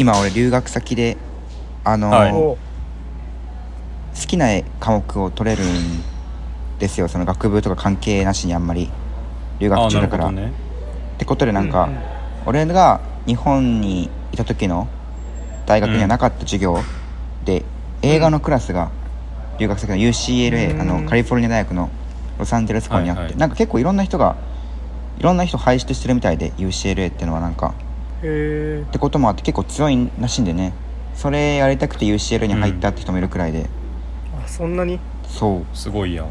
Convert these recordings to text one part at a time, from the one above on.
今俺留学先であのーはい。お好きな科目を取れるんですよ。その学部とか関係なしにあんまり留学中だから、ね。ってことでなんか、うんうん。俺が日本にいた時の大学にはなかった授業で、映画のクラスが留学先の UCLA、うん。あのカリフォルニア大学のロサンゼルス校にあって、はいはい。なんか結構いろんな人がいろんな人輩出してるみたいで UCLA っていうのはなんかへってこともあって結構強いらしいんでね。それやりたくて UCLA に入ったって人もいるくらいで、えあそんなに？そう。すごいやん。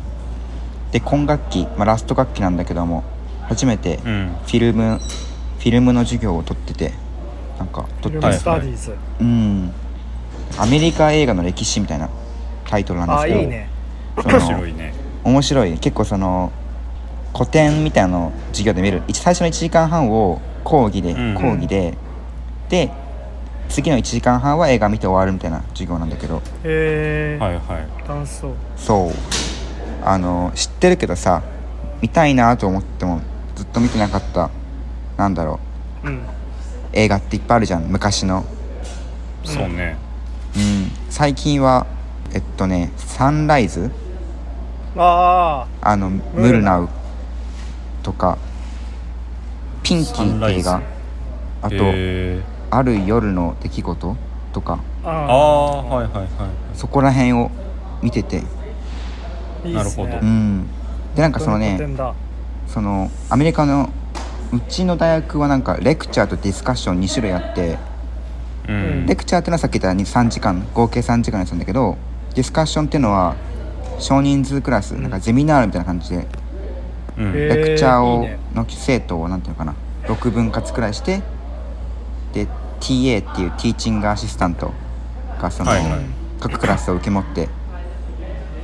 で今学期、まあ、ラスト学期なんだけども初めてフうん。ィルム、フィルムの授業を取っててなんか取ってフィルムスタディーズ、うん。アメリカ映画の歴史みたいなタイトルなんですけど。あいいね。面白いね。面白い。結構その古典みたいなのを授業で見る。一最初の1時間半を講義で、うん。講義で。で次の1時間半は映画見て終わるみたいな授業なんだけど。へえ、はいはい。楽しそうそう。あの知ってるけどさ見たいなと思ってもずっと見てなかったなんだろう。うん。映画っていっぱいあるじゃん昔の。そうね。うん。最近はえっとねサンライズ？ああのムルナウとかピンキーって映画あと、へー。ある夜の出来事とか。ああはいはいはいそこら辺を見てて。なるほど。うん。でなんかそのねそのアメリカのうちの大学はなんかレクチャーとディスカッション2種類あってうん。レクチャーっていうのはさっき言った3時間合計3時間のやつなんだけどディスカッションっていうのは少人数クラスなんかゼミナールみたいな感じでレクチャーをの生徒をなんていうのかな。6分割くらいしてで TA っていうティーチングアシスタントがその、はいはい。各クラスを受け持って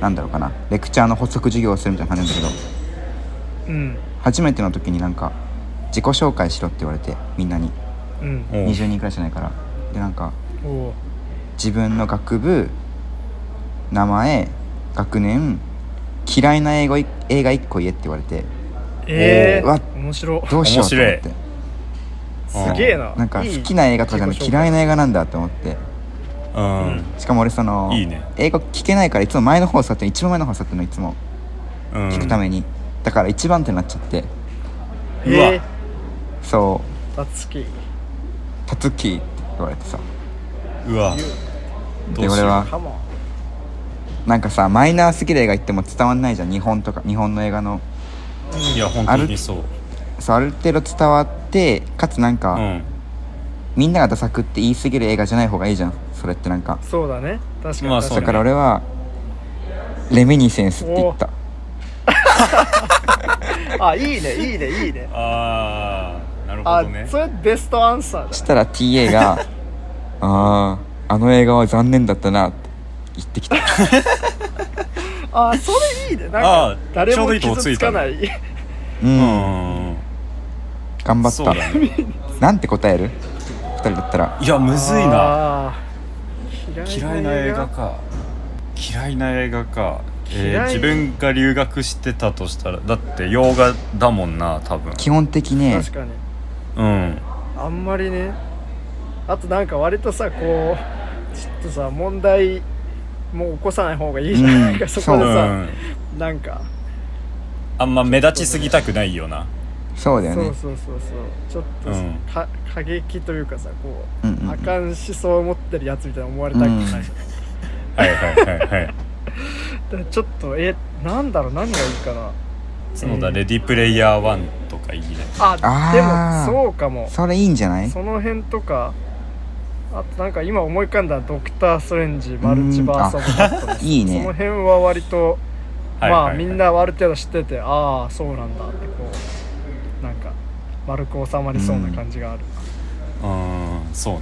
なんだろうかな。レクチャーの補足授業をするみたいな感じなんだけど。うん。初めての時になんか自己紹介しろって言われてみんなに。うん。おう20人くらいしかないから。でなんか自分の学部名前学年嫌いな英語い映画1個言えって言われて。ええうわ面白どうしようと思っ面てすげえな。なんか好きな映画とかじゃなくて嫌いな映画なんだって思って。うん。しかも俺そのいいね。英語聞けないからいつも前の方座って一番前の方座ってるのいつもうん。聞くために、だから一番手になっちゃって。うわ。ええそたつき。う「たつき」って言われてさ。うわ。どうしよう。で俺はカモンなんかさマイナーすぎる映画言っても伝わんないじゃん日本とか。日本の映画の。いや本当にそう。そうある程度伝わってかつなんか、うん。みんながダサくって言い過ぎる映画じゃない方がいいじゃん。それってなんか。そうだね。確かに。まあだから俺はレミニセンスって言った。あいいね。いいね。いいね。ああなるあほどね。それベストアンサーだ。ねしたら TA が「あああの映画は残念だったな」って言ってきた。あそれいいね。なんあかー誰もちょうどいいとこつ傷いたね。つかないうん、うん。頑張った、ね。なんて答える？2人だったら。いやむずいな。嫌いな映画か。嫌いな映画か、えー、嫌い自分が留学してたとしたら。だって洋画だもんな多分。基本的ね。確かに。うん。あんまりね。あとなんか割とさこうちょっとさ問題もう起こさない方がいいじゃないか、うん。そこでさ、う。んなんか。あんま目立ちすぎたくないよな。そうだよね。そうそうそうそう。ちょっとさ、うん。か過激というかさこう、うんうんうん。あかん思想を持ってるやつみたいな思われたくない、うん はいはいはいはい。ちょっとえなんだろう？何がいいかな？そうだ、レディプレイヤー1とかいいね。ああでーもそうかも。それいいんじゃない？その辺とかあとなんか今思い浮かんだドクター・ストレンジマルチバース・オブ・バットいいねその辺は割とまあみんなある程度知っててああそうなんだってこうなんか丸く収まりそうな感じがある、うんそうね。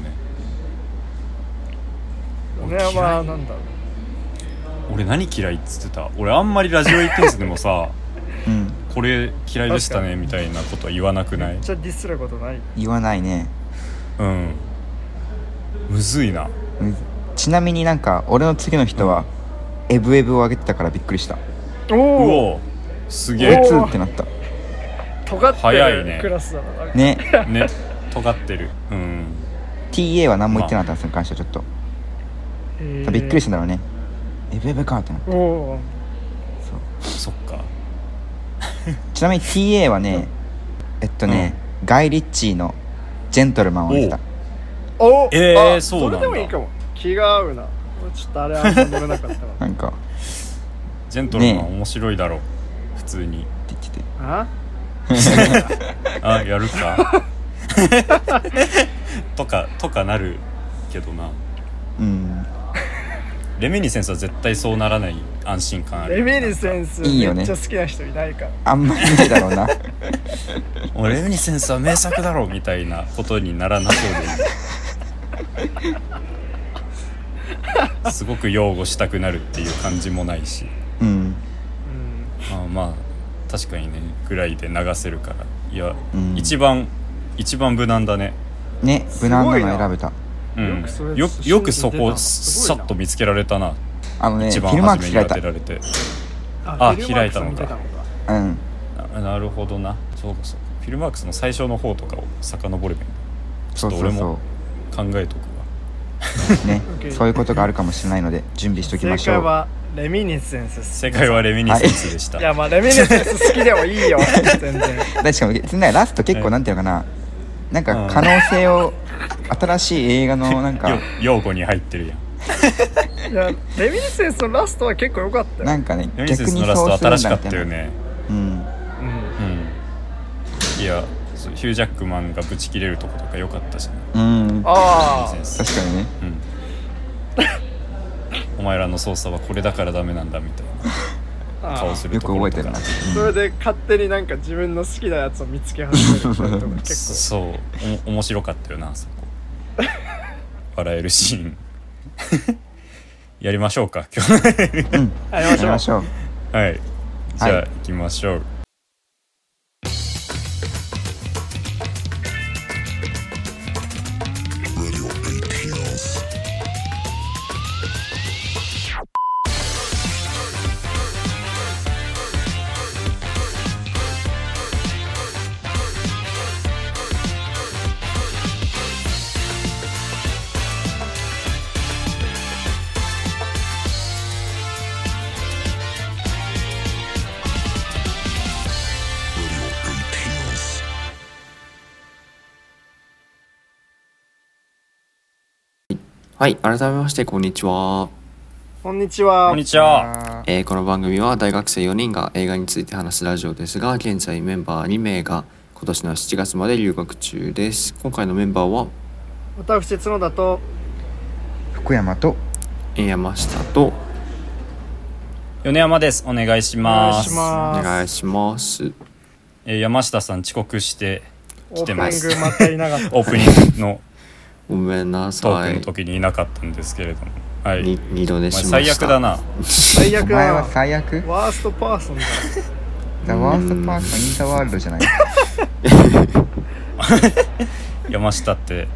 俺はまあなんだろう。俺何嫌いっつってた？俺あんまりラジオエイテンスでもさ うん。これ嫌いでしたねみたいなことは言わなくない？めっちゃディスることない。言わないね。うんむずいな。うんちなみになんか俺の次の人は、エブエブを上げてたからびっくりした。うおおおすえ。げツーってなった。尖って早いね。るクラスだな。ね。えね。尖ってる。うん。TA は何も言ってなかったんですよ関してはちょっと、えー。びっくりしたんだろうね。えベベかってなっておおそう。そっか。ちなみに TA はねえっとね、ガイ・リッチーの「ジェントルマン」を見てたおえーあそうなんだ。それでもいいかも。気が合うな。ちょっとあれあんま乗れなかったわ。なんか。ジェントルマンね面白いだろ普通に。言っててあ？あやるか。とかとかなるけどな。うん。レミニセンスは絶対そうならない安心感あるレミニセンスいいよね。めっちゃ好きな人いないから。あんまりないだろうな。もうレミニセンスは名作だろみたいなことにならなそうで すごく擁護したくなるっていう感じもないし。うん。うんまあまあ確かにねぐらいで流せるから。いや、うん。一番一番無難だね。ね無難なの選べた。うん。よくそれよよくそこさっと見つけられたな。あのね一番フィルマー初めに当てられて。あ開いたのか。うん。ななるほどな。そうかそうか。フィルマークスの最初の方とかを遡ればいいんだ。ちょっと俺そうそうそも考えとくわ。うね そういうことがあるかもしれないので準備しておきましょう。正解はレミニセンス。正解はレミニセンスでした、い。やまあレミニセンス好きでもいいよ。全然。でしかにねラスト結構はいなんていうのかな。なんうんか可能性を新しい映画のなんか。よ用語に入ってるやん。いやレミニセンスのラストは結構良かったよ。なんかねレミニセ逆にンスのラストそうする新しかんだみいな。ったたよね。うんうん。うん。いやヒュージャックマンがブチ切れるとことか良かったしねうん。あレミニセンス確かにね。うん。お前らの操作はこれだからダメなんだみたいあな顔するよところとかく覚えてるな。それで勝手になんか自分の好きなやつを見つけ始めるとか結そう。お面白かったよなあそこ。笑えるシーン。やりましょうか今日。うん。構やりましょう。やりましょう。はい。じゃあ、はい。行きましょうはい、改めましてこんにちは。こんにちはこんにちはえーこの番組は大学生4人が映画について話すラジオですが、現在メンバー2名が今年の7月まで留学中です。今回のメンバーは私角田と福山とえー山下と米山ですお願いしお願いしますおます願いします。えー山下さん遅刻してオープニ来てますングまたいなかった オープニングのごめんなトーさいクの。時にいなかったんですけれども。はい。に二度寝しました。最悪だ。な。最悪お前はだ。最悪なワーストパーソンだ The worst person in the world じゃない？山下って。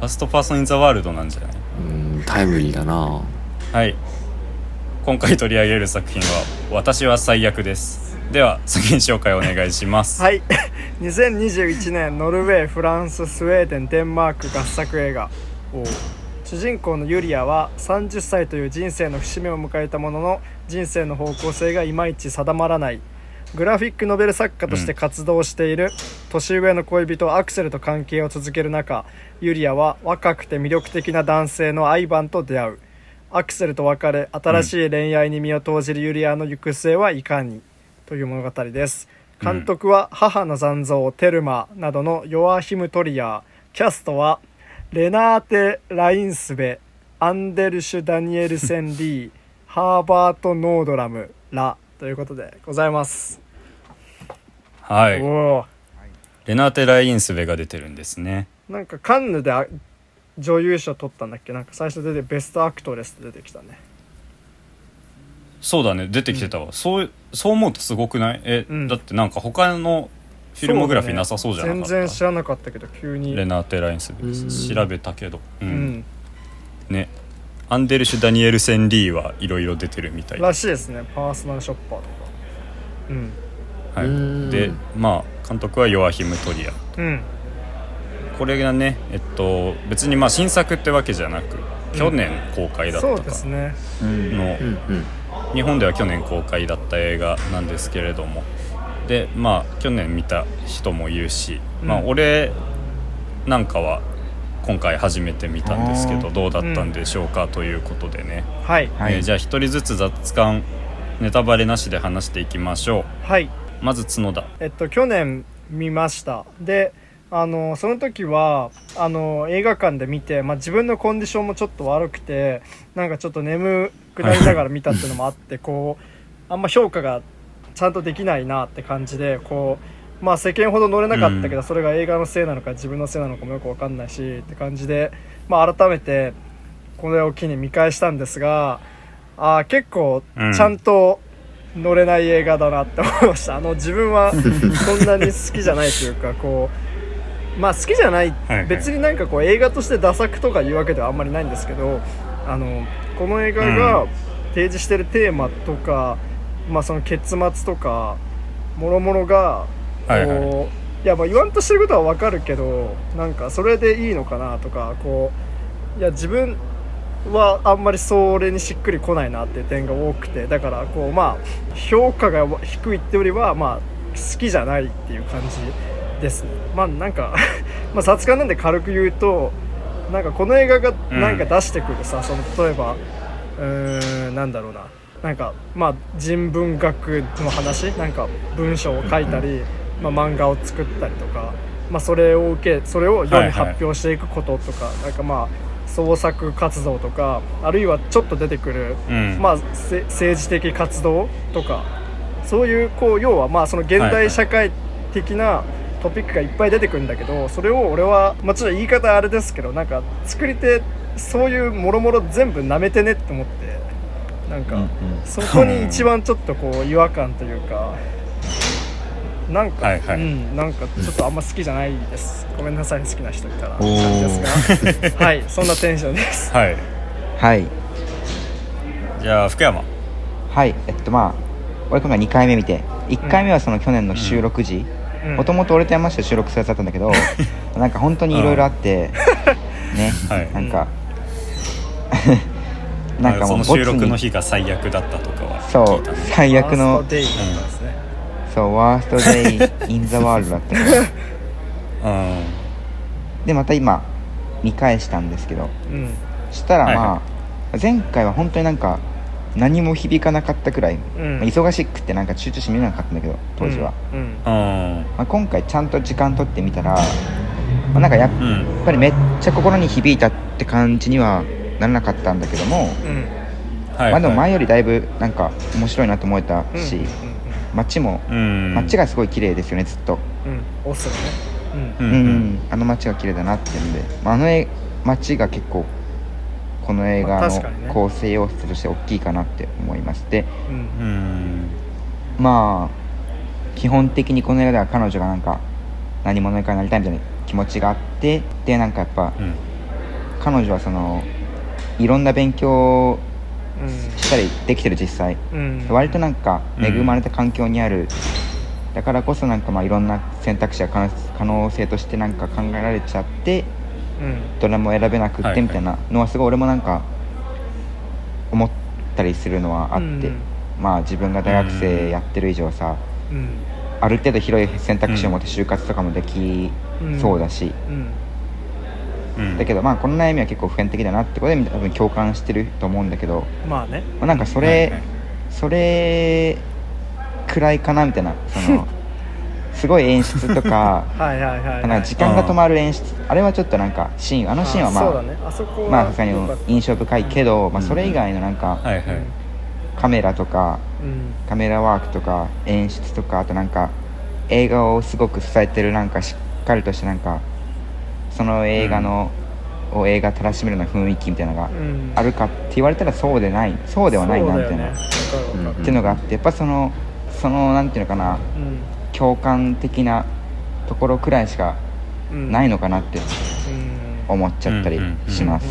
ファーストパーソン・イン・ ザ・ワールドなんじゃない？うん、タイムリーだな。はい。今回取り上げる作品は「私は最悪」です。では作品紹介お願いします。はい2021年ノルウェーフランススウェーデンデンマーク合作映画。主人公のユリアは30歳という人生の節目を迎えたものの人生の方向性がいまいち定まらない。グラフィックノベル作家として活動している年上の恋人アクセルと関係を続ける中ユリアは若くて魅力的な男性のアイバンと出会う。アクセルと別れ新しい恋愛に身を投じるユリアの行く末はいかに？という物語です監督は「母の残像」「テルマ」などのヨアヒム・トリアーキャストはレナーテ・レインスヴェ、アンデルシュ・ダニエルセン・リー、ハーバート・ノードラムらということでございます、はい。おおレナーテ・レインスヴェが出てるんですね。なんかカンヌであ女優賞取ったんだっけ？なんか最初出て best actress って出てきたねそうだね出てきてたわ、そうそう思うとすごくない？え、うん。だってなんか他のフィルモグラフィーなさそうじゃなかった、全然知らなかったけど急に。レナーテ・ラインスベうん調べたけど。う、うん。んね。アンデルシュ・ダニエルセン・リーはいろいろ出てるみたいらしいですね。パーソナルショッパーとか。うん。はうん。い、でまあ監督はヨアヒム・トリア。うん。これがねえっと別にまあ新作ってわけじゃなく去年公開だったそうかですね。うん。の、うん。うん日本では去年公開だった映画なんですけれども。でまあ去年見た人もいるし、まあうん俺なんかは今回初めて見たんですけどどうだったんでしょうかということでね、はい。はい。えーじゃあ一人ずつ雑感ネタバレなしで話していきましょはい、うまず角田。えっと去年見ました。であのその時はあの映画館で見て、まあ、自分のコンディションもちょっと悪くてなんかちょっと眠くなりながら見たっていうのもあってこうあんま評価がちゃんとできないなって感じでこうまあ世間ほど乗れなかったけど、うん。それが映画のせいなのか自分のせいなのかもよく分かんないしって感じで、まあ、改めてこれを機に見返したんですがあー結構うん。ちゃんと乗れない映画だなって思いました。あの自分はそんなに好きじゃないというかこうまあ好きじゃない別になんかこう映画としてダ作とかいうわけではあんまりないんですけどあのこの映画が提示してるテーマとか、まあその結末とかもろもろがこう、はい。はいいやまあ言わんとしてることはわかるけどなんかそれでいいのかなとかこういや自分はあんまりそれにしっくりこないなっていう点が多くてだからこうまあ評価が低いってよりはまあ好きじゃないっていう感じですね。まあなんか まあ雑感なんで軽く言うとなんかこの映画がなんか出してくるさ、その例えばうーんなんだろうな。なんかまあ人文学の話？なんか文章を書いたり、まあ、漫画を作ったりとか、まあ、それを受けそれを世に発表していくこととか、なんかまあ創作活動とかあるいはちょっと出てくる、うん。まあ、せ政治的活動とかそういうこう要はまあその現代社会的なトピックがいっぱい出てくるんだけどそれを俺は、まあ、ちょっと言い方あれですけどなんか作り手そういうもろもろ全部舐めてねって思ってなんか、うんうん。そこに一番ちょっとこう違和感というかなんか、はいはい。うん、なんかちょっとあんま好きじゃないです。ごめんなさい好きな人いたら。ですが。はいそんなテンションです。はい。はい。じゃあ福山。はいえっとまあ俺今回2回目見て1回目はその去年の収録時うんもともと俺と山下で収録するやつだったんだけど なんか本当にいろいろあってね はい。なんか なんかそのもう収録のに日が最悪だったとかはそう最悪のファーストデイとかですね、そうワーストデイ・イン・ザ・ワールドだった。ん。でまた今見返したんですけどうん。そしたらまあ、はいは前回は本当になんか何も響かなかったくらい、うん。まあ忙しくてなんか集中して見れなかったんだけど当時は、うん。うん。まあ、今回ちゃんと時間取ってみたら、まあ、なんかやっうん。ぱりめっちゃ心に響いたって感じにはならなかったんだけども、うん。はいまあでもはい前よりだいぶなんか面白いなと思えたうん。し、街もうん。街がすごい綺麗ですよねずっと、うん。ね。ううんん。あの街が綺麗だなっていうんで、まあ、あの絵街が結構この映画の構成要素として大きいかなって思いますでうん。まあ基本的にこの映画では彼女がなんか何者かになりたいみたいな気持ちがあってでなんかやっぱうん。彼女はそのいろんな勉強うん。したりできてる実際。うん。割となんかうん。恵まれた環境にある、だからこそなんかまあいろんな選択肢が可能可能性としてなんか考えられちゃってうんどれも選べなくっはいてみたいなのはすごい俺もなんか思ったりするのはあって、うん。まあ自分が大学生やってる以上さ、うん。ある程度広い選択肢を持って就活とかもできそうだし、うん。うん。だけどまあこの悩みは結構普遍的だなってことで多分共感してると思うんだけど、まあね。まあ、なんかそれ、はいはい。それくらいかなみたいなその すごい演出とか はいはいはいはい。なんか時間が止まる演出あれはちょっとなんかシーンあのシーンはまあそうだね。あそこはまあさすがに印象深いけど、まあ、うん。それ以外のなんかはいはい。カメラとかうん。カメラワークとか演出とかあとなんか映画をすごく支えてるなんかしっかりとしたなんかその映画の、を映画楽しめるような雰囲気みたいなのがうん。あるかって言われたらそうでないそうではないなみたいな、っていうのがあってやっぱそのそのなんていうのかなうん共感的なところくらいしかうん。ないのかなってうん。思っちゃったりします、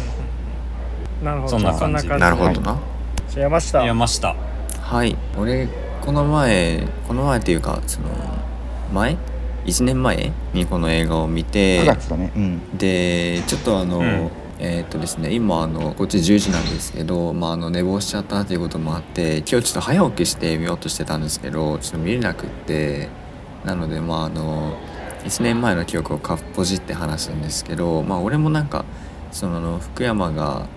なるほど。そんな感じなるほどな。じゃあ山下。山下。はい。俺この前この前っていうかその前？1年前にこの映画を見て9月だね。うん。でちょっとあの、うん。えーっとですね今あのこっち10時なんですけど、まあ、あの寝坊しちゃったということもあって今日ちょっと早起きして見ようとしてたんですけどちょっと見れなくってなのでまああの1年前の記憶をかっぽじって話すんですけどまあ俺もなんかその福山が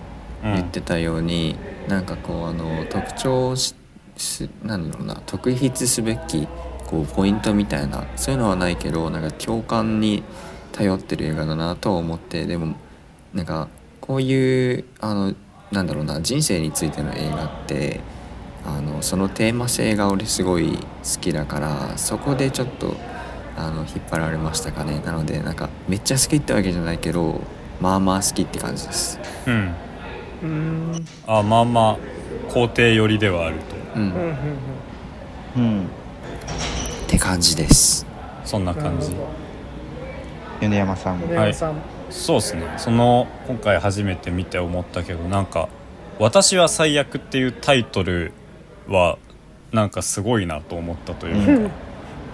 うん。言ってたように、なんかこうあの特徴ししなんだろうな特筆すべきこうポイントみたいなそういうのはないけどなんか共感に頼ってる映画だなとは思ってでもなんかこういうあのなんだろうな人生についての映画ってあのそのテーマ性が俺すごい好きだからそこでちょっとあの引っ張られましたかね。なのでなんかめっちゃ好きってわけじゃないけどまあまあ好きって感じです。うん。うーん。あまあまあ肯定寄りではあると。うん。うん。うん。うんうんって感じです。そんな感じ。米山さん。米山さん、そうですね。その今回初めて見て思ったけどなんか「私は最悪」っていうタイトルはなんかすごいなと思ったというか、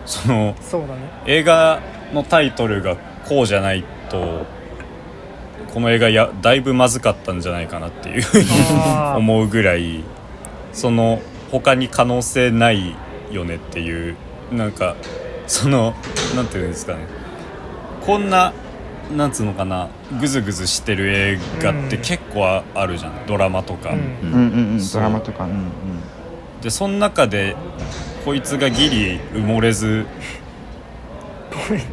そのそうだね。映画のタイトルがこうじゃないとこの映画やだいぶまずかったんじゃないかなっていうふう 思うぐらいその他に可能性ないよねっていうなんかそのなんていうんですかね。こんななんつうのかなグズグズしてる映画ってうん。結構ああるじゃん。ドラマとか。うん。うんうんドラマとか。うんうんでその中でこいつがギリ埋もれず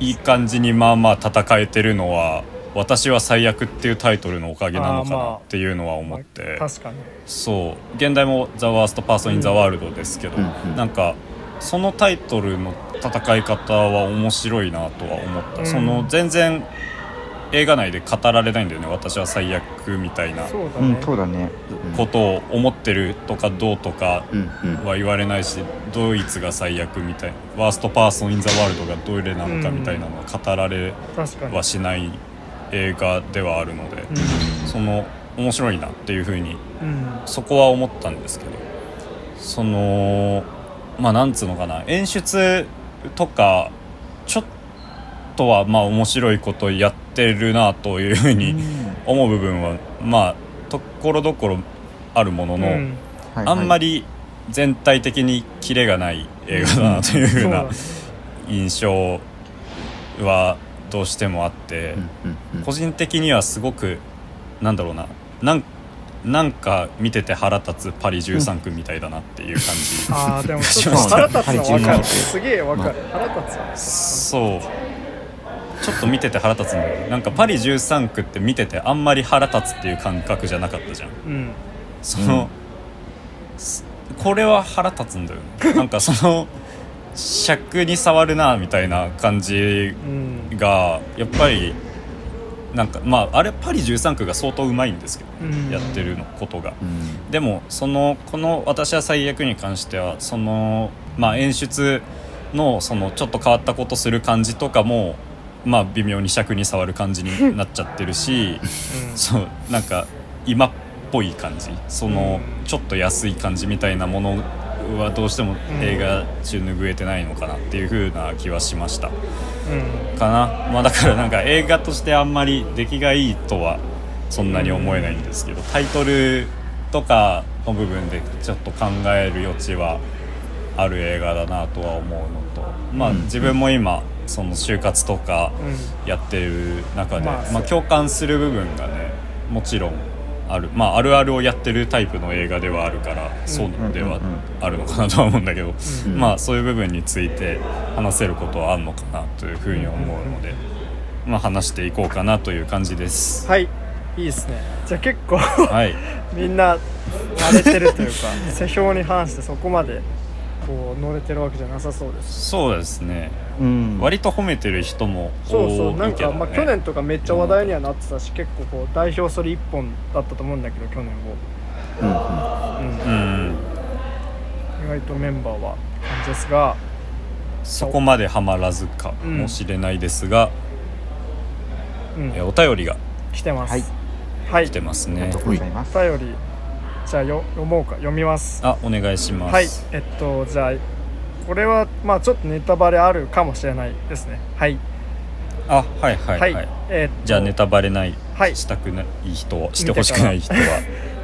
い。い感じにまあまあ戦えてるのは「私は最悪」っていうタイトルのおかげなのかなっていうのは思って、確かに。そう。現代も「ザ・ワースト・パーソン・イン・ザ・ワールド」ですけど、うんうん。なんかそのタイトルの戦い方は面白いなとは思った、うん。その全然映画内で語られないんだよね。私は最悪みたいな。そうだね。うんそうだね。ことを思ってるとかどうとかうんうん。は言われないしドイツが最悪みたい。なワーストパーソン・イン・ザ・ワールドがどれなのかみたいなのは語られ確かに。はしない映画ではあるので、その面白いなっていうふうにうん、うん。そこは思ったんですけどそのまあなんつうのかな。演出とかちょっとはまあ面白いことやってるなというふうに思う部分はまあところどころあるものの、うん。あんまりり全体的にキレがない映画だなというふうな印象はどうしてもあって、うんうん個人的にはすごくなんだろうななんなんか見てて腹立つパリ13区みたいだなっていう感じ、ああでもちょっと腹立つの分かる。すげえ分かる。腹立つわ。そうちょっと見てて腹立つんだよねなんかパリ13区って見ててあんまり腹立つっていう感覚じゃなかったじゃん。うん。その、すこれは腹立つんだよ。ねなんかその尺に触るなみたいな感じうん。がやっぱりなんかまああれパリ13区が相当うまいんですけど、うん。やってるのことが。うん。でもそのこの「私は最悪」に関してはそのまあ演出のそのちょっと変わったことする感じとかもまあ微妙に尺に触る感じになっちゃってるしそうなんか今っぽい感じ。そのちょっと安い感じみたいなものはどうしても映画中拭えてないのかなっていう風な気はしました。うん。かな。まあだからなんか映画としてあんまり出来がいいとはそんなに思えないんですけどタイトルとかの部分でちょっと考える余地はある映画だなとは思うのとまあうん。自分も今その就活とかうん。やってる中で、まあまあ、共感する部分がねもちろんある。まああるあるをやってるタイプの映画ではあるからそうではあるのかなとは思うんだけど、うん。まあそういう部分について話せることはあるのかなというふうに思うので、まあ、話していこうかなという感じです。はい。いいですね。じゃあ結構はい、みんな慣れてるというか 世評に反してそこまでこう乗れてるわけじゃなさそうです。そうですね。うん。割と褒めてる人もそうそう。なんか、多いけどね。まあ、去年とかめっちゃ話題にはなってたし結構こう代表それ一本だったと思うんだけど去年うんうんを、うん。うん。意外とメンバーは感じですが。そこまではまらずかもしれないですが、うん。えお便りが来てます。はい。はい。来てますね。ありがとうございます。お便りじゃあよ読もうか。読みます。あお願いします。はい。えっとじゃあこれはまあちょっとネタバレあるかもしれないですね。はい。あはいはいはい、はい。えーじゃあネタバレない、はい。したくない人はしてほしくない人は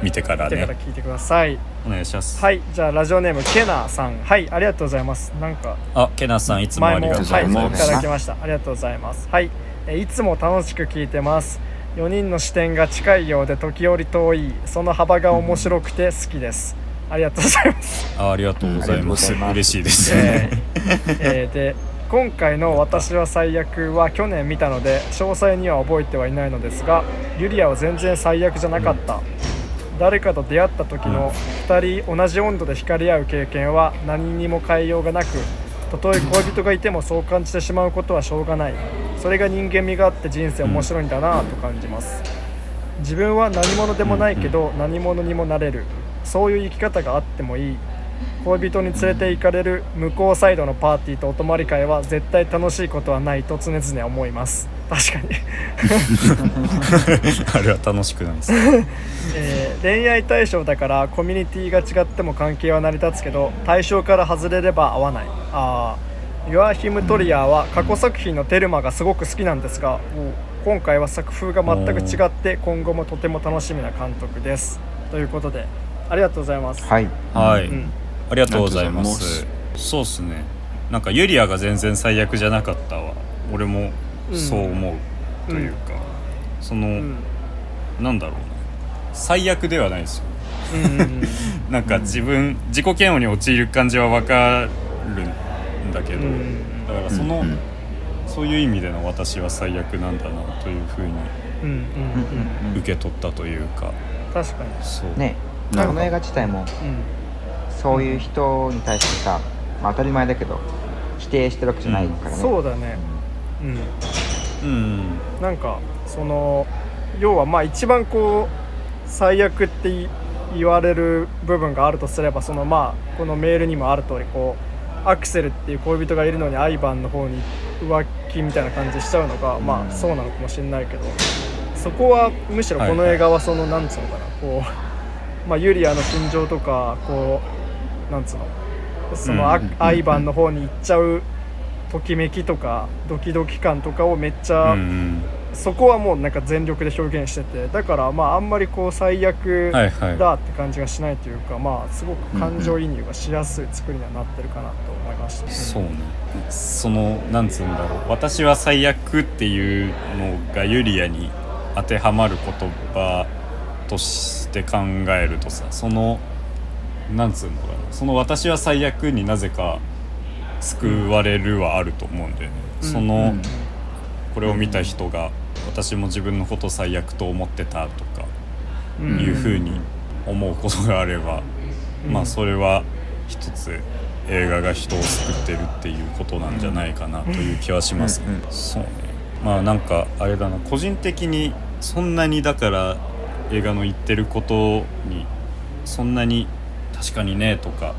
見てから見てからね聞いてください。お願いします。はい。じゃあラジオネームケナさん。はいありがとうございます。なんかあケナさんいつもありがとうごはいいざます、ただきました。ありがとうございます。はい。えーいつも楽しく聞いてます4人の視点が近いようで時折遠い。その幅が面白くて好きです。ありがとうございます。あありがとうございます。ありがとうございます嬉しいです、えーえーで今回の「私は最悪」は去年見たので詳細には覚えてはいないのですがユリアは全然最悪じゃなかった、誰かと出会った時の2人同じ温度で惹かれ合う経験は何にも変えようがなくたとえ恋人がいてもそう感じてしまうことはしょうがない。それが人間味があって人生面白いんだなと感じます。自分は何者でもないけど何者にもなれる。そういう生き方があってもいい。恋人に連れて行かれる向こうサイドのパーティーとお泊まり会は絶対楽しいことはないと常々思います。確かに、あれは楽しくないです。えー恋愛対象だからコミュニティが違っても関係は成り立つけど対象から外れれば合わない。あーヨアヒム・トリアーは過去作品のテルマがすごく好きなんですが今回は作風が全く違って今後もとても楽しみな監督です。ということでありがとうございます、はい。はい、うんありがとうございます。そうっすね。なんかユリアが全然最悪じゃなかったわ。俺もそう思う。というか、その、うん。なんだろうな最悪ではないですよ。うんうんうん なんか自分、自己嫌悪に陥る感じはわかるんだけど、うんだからその、うんうん。そういう意味での私は最悪なんだなというふうにうんうんうんうん。受け取ったというか、確かに。そう。ね。なるほどこの映画自体もうんそういう人に対してさ、まあ、当たり前だけど否定してるわけじゃないからね、そうだね。うん。うん。なんかその要はまあ一番こう最悪ってい言われる部分があるとすればそのまあこのメールにもある通りこうアクセルっていう恋人がいるのにアイバンの方に浮気みたいな感じしちゃうのが、まあそうなのかもしれないけどそこはむしろこの映画はその、なんつうのかな。こう、まあ、ユリアの心情とかこうなんつうの？そのア,、イバンの方に行っちゃうときめきとかドキドキ感とかをめっちゃ、うんそこはもうなんか全力で表現しててだからまああんまりこう最悪はいはい。だって感じがしないというか、まあすごく感情移入がしやすい作りにはなってるかなと思いました、そうね。そのなんつうんだろう。私は最悪っていうのがユリアに当てはまる言葉として考えるとさそのなんつうのかな。その私は最悪になぜか救われるはあると思うんだよね、うん。その、うん。これを見た人が私も自分のこと最悪と思ってたとかうん。いうふうに思うことがあれば、うん。まあそれは一つ映画が人を救ってるっていうことなんじゃないかなという気はしますね。そうね。まあなんかあれだな。個人的にそんなにだから映画の言ってることにそんなに確かにねとか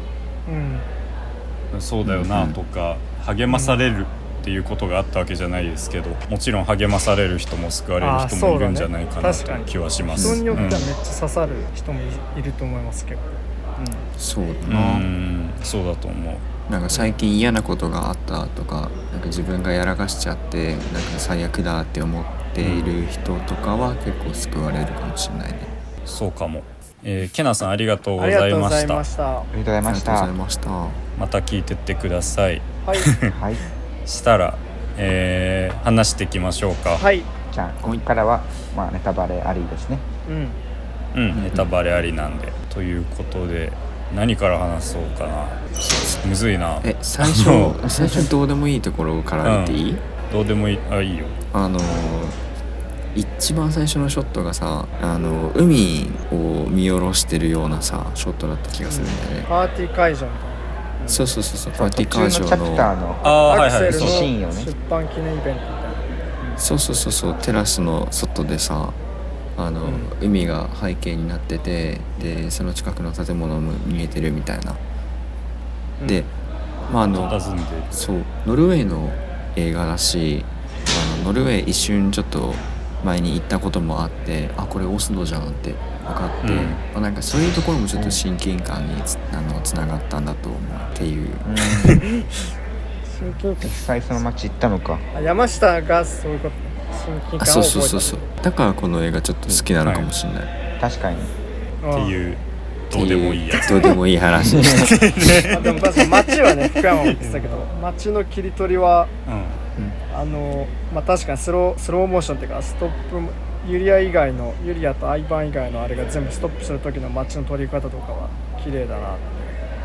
うん。そうだよなとか励まされるっていうことがあったわけじゃないですけどもちろん励まされる人も救われる人もいるんじゃないかなという気はします。人によってはめっうんちゃ刺さる人もいいると思います結構、そうだうな、んそうだと思う。なんか最近嫌なことがあったとかなんか自分がやらかしちゃってなんか最悪だって思っている人とかは結構救われるかもしれないね。そうかも、えー、ケナさんありがとううん、ございました。ました。ありがとうございましありがとうございたました。また聞いてってください。はい。はい。したら、えー話していきましょうか、はい。じゃあここからは、まあ、ネタバレありですね。うん。うんネタバレありなんで。ということで何から話そうかな。むずいな。え最初 最初どうでもいいところから言っていい、どうでもいい。あいいよ。あの一番最初のショットがさあの海を見下ろしてるようなさショットだった気がするんだよね、パーティー会場みたいな。そうそうそうそうパーティー途会場中のアクセルの出版記念イベントみたいな。そうそうそうそうテラスの外でさあの、うん。海が背景になっててでその近くの建物も見えてるみたいな、うん。でまああのそうノルウェーの映画だしあのノルウェー一瞬ちょっと前に行ったこともあってあこれオスロじゃんって分かって、うん。まあなんかそういうところもちょっと親近感につあのつながったんだと思うっていう。うん。親近感実際その街行ったのか。あ山下がそういうこと親近感をあそう覚えた。そうそうそうだからこの映画ちょっと好きなのかもしれない、確かに。うん。っていうどうでもいいやつ。どうでもいい話。あでも確かに街はね福山も言ってたけど街の切り取りはうんあのまあ確かにスロースローモーションっていうかストップユリア以外のユリアとアイバン以外のあれが全部ストップする時の街の撮り方とかは綺麗だなっ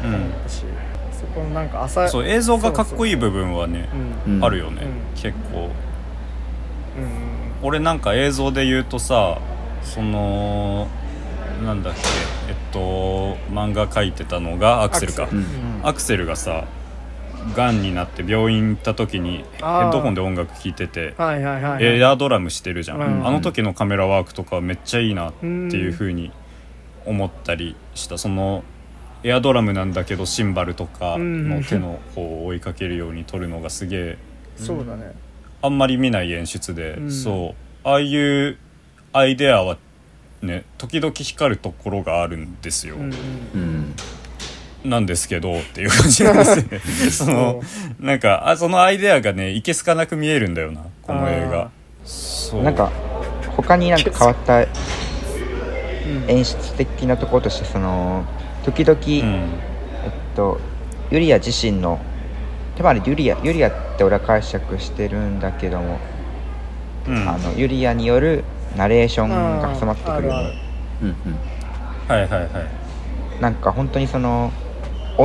て思ったし、そこのなんか朝そう映像がかっこいい部分はねうんう。んあるよね、うん。結構。うん。俺なんか映像で言うとさそのなんだっけえっと漫画描いてたのがアクセルか。アクセルがさがんになって病院行った時にヘッドホンで音楽聴いててはいはいはい、エアドラムしてるじゃん、うん。あの時のカメラワークとかめっちゃいいなっていう風に思ったりした。そのエアドラムなんだけどシンバルとかの手の方を追いかけるように撮るのがすげえそうだね。あんまり見ない演出で、うん。そう。ああいうアイデアはね時々光るところがあるんですよ、うんうん。うんなんですけどっていう感じなんですね そのなんかあそのアイデアがねいけすかなく見えるんだよなこの映あ画そう。なんか他になんか変わったうん。演出的なところとしてその時々、うん。えっとユリア自身のつまりユリアユリアって俺は解釈してるんだけども、うん。あのユリアによるナレーションが挟まってくるはいはいはい。なんか本当にその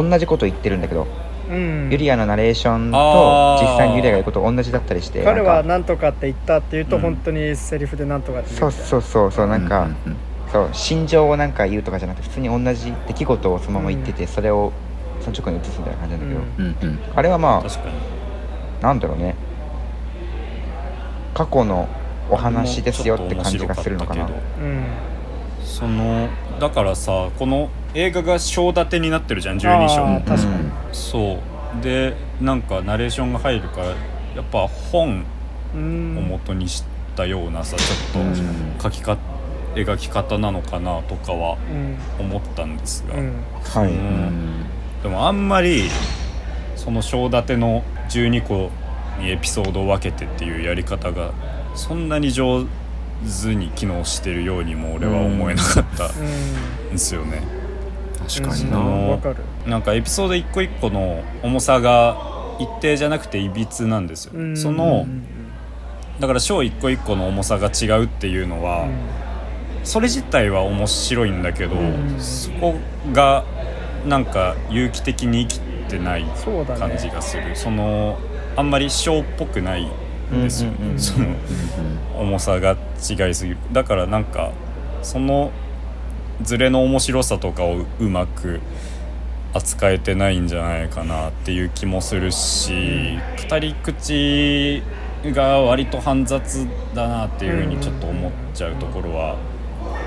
同じこと言ってるんだけど、うん。ユリアのナレーションと実際にユリアが言うこと同じだったりして彼はなんとかって言ったって言うとうん。本当にセリフで何とかって言そうそうそうそうなんか、うんうんそう心情をなんか言うとかじゃなくて普通に同じ出来事をそのまま言ってて、それをその直後に移すみたいな感じなんだけど、うん。うんうんあれはまあ確かに。なんだろうね。過去のお話ですよって感じがするのかな。ちょっと面白ったけど。うん。そのだからさこの映画が章立てになってるじゃん12章。確かに。そう。でなんかナレーションが入るからやっぱ本うをん元にしたようなさちょっうん。と書きか描き方なのかなとかはうん。思ったんですが、うん。はい、でもあんまりその章立ての12個にエピソードを分けてっていうやり方がそんなに上手に機能してるようにも俺は思えなかったんですよね。確かにな、うん。わかる。なんかエピソード一個一個の重さが一定じゃなくていびつなんですよ、うん。そのうんだから章一個一個の重さが違うっていうのは、それ自体は面白いんだけど、うん。そこがなんか有機的に生きてない感じがする。そのあんまり章っぽくないんですよ、うんうんうん。その重さが違いすぎる。だからなんかそのズレの面白さとかをうまく扱えてないんじゃないかなっていう気もするし、語り口が割と煩雑だなっていうふうにちょっと思っちゃうところは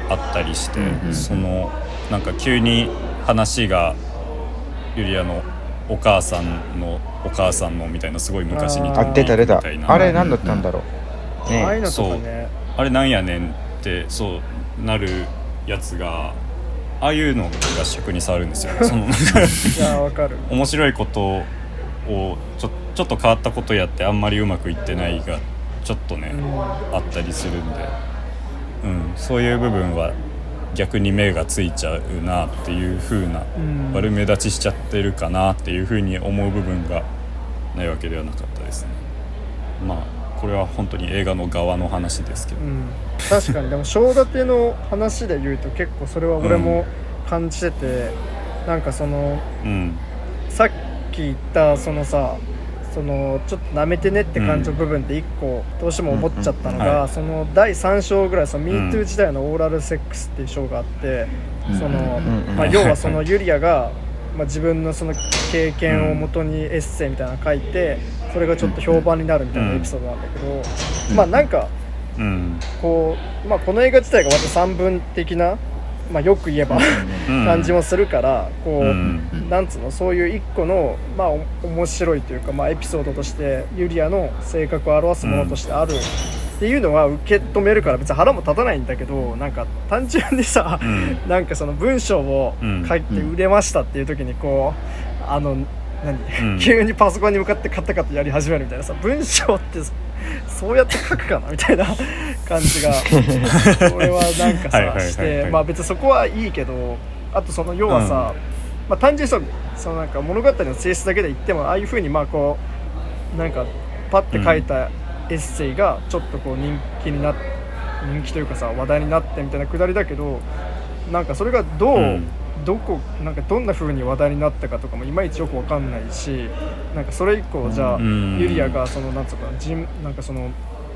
あったりして、そのなんか急に話がユリアのお母さんのお母さんのみたいなすごい昔にああ出た出た。みいなあれ何だったんだろう、ねああいう。あれなんやねんってそうなるやつがああいうのが尺に触るんですよそのいやわかる。面白いことをちょちょっと変わったことやってあんまりうまくいってないがちょっとね、うん。あったりするんで、うん、そういう部分は逆に目がついちゃうなっていう風なうん。悪目立ちしちゃってるかなっていう風に思う部分がないわけではなかったですね。まあこれは本当に映画の側の話ですけど、うん。確かに。でも正立ての話で言うと結構それは俺も感じてて、なんかそのうん。さっき言ったそのさそのちょっと舐めてねって感じの部分で一個どうしても思っちゃったのが、その第3章ぐらい MeToo 時代のオーラルセックスっていう章があって、そのうん。うん。まあ、要はそのユリアが、まあ、自分のその経験をもとにエッセイみたいなの書いてそれがちょっと評判になるみたいなエピソードなんだけど、まあなんかうん。こう、まあ、この映画自体が割と三文的な、まあ、よく言えばうん。感じもするからこう、うん。なんつうのそういう一個の、まあ、お面白いというか、まあ、エピソードとしてユリアの性格を表すものとしてあるっていうのは受け止めるから別に腹も立たないんだけどなんか単純にさ、うん。なんかその文章を書いて売れましたっていう時にこうあの何、うん。急にパソコンに向かってカタカタやり始めるみたいなさ文章ってそうやって書くかなみたいな感じが 俺はなんかさしてまあ別にそこはいいけどあとその要はさ、まあ、単純にさそのなんか物語の性質だけで言ってもああいうふうにまあこうなんかパッて書いたエッセイがちょっとこう人気になっ人気というかさ話題になってみたいなくだりだけどなんかそれがどう、うんどこなんかどんな風に話題になったかとかもいまいちよくわかんないしなんかそれ以降じゃあ、うん。ユリアがそのなんつうか人なんかその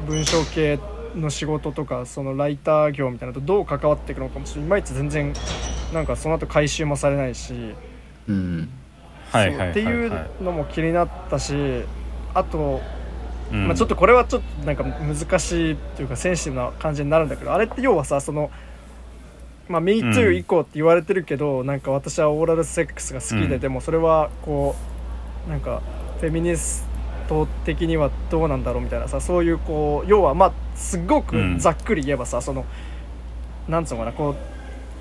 文章系の仕事とかそのライター業みたいなのとどう関わっていくのかもいいまいち全然なんかその後回収もされないし、うん。はいはいはいはい。そうっていうのも気になったしあと、うん。まあ、ちょっとこれはちょっとなんか難しいっていうかセンシティブな感じになるんだけどあれって要はさその。まあ、MeToo 以降って言われてるけど、なんか私はオーラルセックスが好きで、うん。でもそれはこうなんかフェミニスト的にはどうなんだろうみたいなさそういうこう要はまあすごくうん。ざっくり言えばさ、そのなんつうのかなこ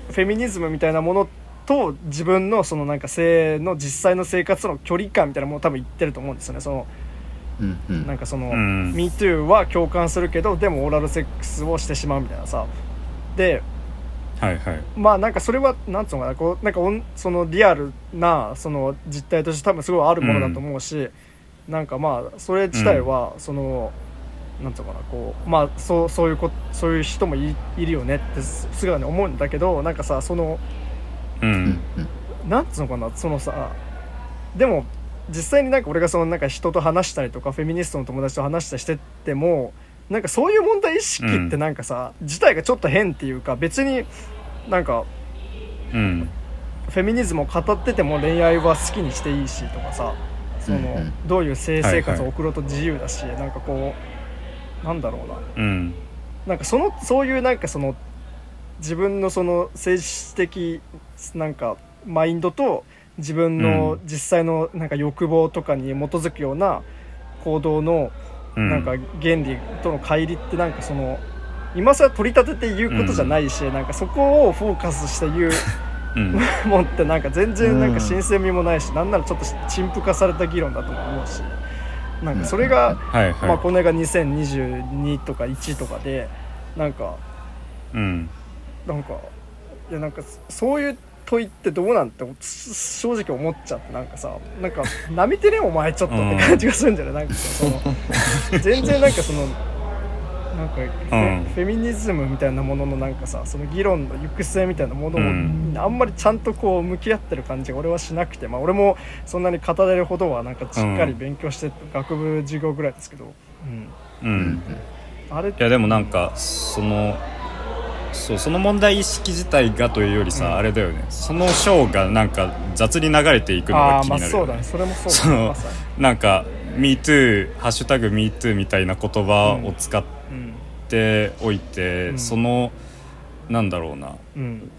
うフェミニズムみたいなものと自分のそのなんか性の実際の生活との距離感みたいなものを多分言ってると思うんですよね。そのうんうん。なんかその、うん。MeToo は共感するけどでもオーラルセックスをしてしまうみたいなさ。ではいはい。まあなんかそれはなんつうのかなこうなんかおんそのリアルなその実態として多分すごいあるものだと思うし、なんかまあそれ自体はその、なんつうのかなこうまあそうそういうこそういう人もいいるよねってすすぐに思うんだけどなんかさそのううん。んなんつうのかなそのさでも実際になんか俺がそのなんか人と話したりとかフェミニストの友達と話したりしてってもなんかそういう問題意識ってなんかさ、自体がちょっと変っていうか別になんかうん。フェミニズムを語ってても恋愛は好きにしていいしとかさその、うんうん。どういう性生活を送ろうと自由だし、なんかこうなんだろうな。うん。なんかそのそういうなんかその自分のその政治的なんかマインドと自分の実際のなんか欲望とかに基づくような行動のうんなんか原理との乖離ってなんかその今更取り立てて言うことじゃないし、なんかそこをフォーカスして言う うん。もんってなんか全然なんか新鮮味もないし、なんならちょっと陳腐化された議論だとも思うしなんかそれが、はいはい。まあこの映画2022とか1とかでなんかうん。なんかいやなんかそういう問いってどうなんて正直思っちゃってなんかさなんかなめてねお前ちょっとって感じがするんじゃない？なんかさその全然なんかそのなんかフェ,、うん。フェミニズムみたいなもののなんかさその議論の行く末みたいなものも、うん。あんまりちゃんとこう向き合ってる感じが俺はしなくてまあ俺もそんなに語れるほどはなんかしっかり勉強して、学部授業ぐらいですけど、うん、うん。あれいやでもなんかそのそうその問題意識自体がというよりさ、うん。あれだよね。その章がなんか雑に流れていくのが気になるよね。まあそうだね。それもそうだね。なんか「MeToo」「ハッシュタグ MeToo」みたいな言葉を使っうんておいて、うん。そのなんだろうな。うん。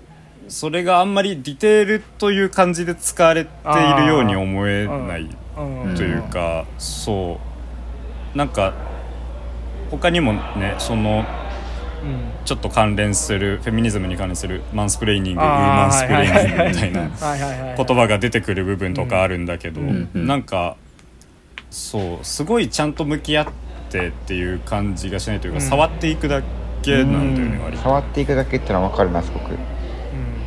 それがあんまりディテールという感じで使われているように思えないうん。というか、そう。なんか他にもねそのうんちょっと関連するフェミニズムに関連するマンスプレーニングウーマンスプレーニングみたいな言葉が出てくる部分とかあるんだけど、うなんかそうすごいちゃんと向き合ってっていう感じがしないというか、うん。触っていくだけなんだよね、うん割と。触っていくだけってのは分かるなすごく。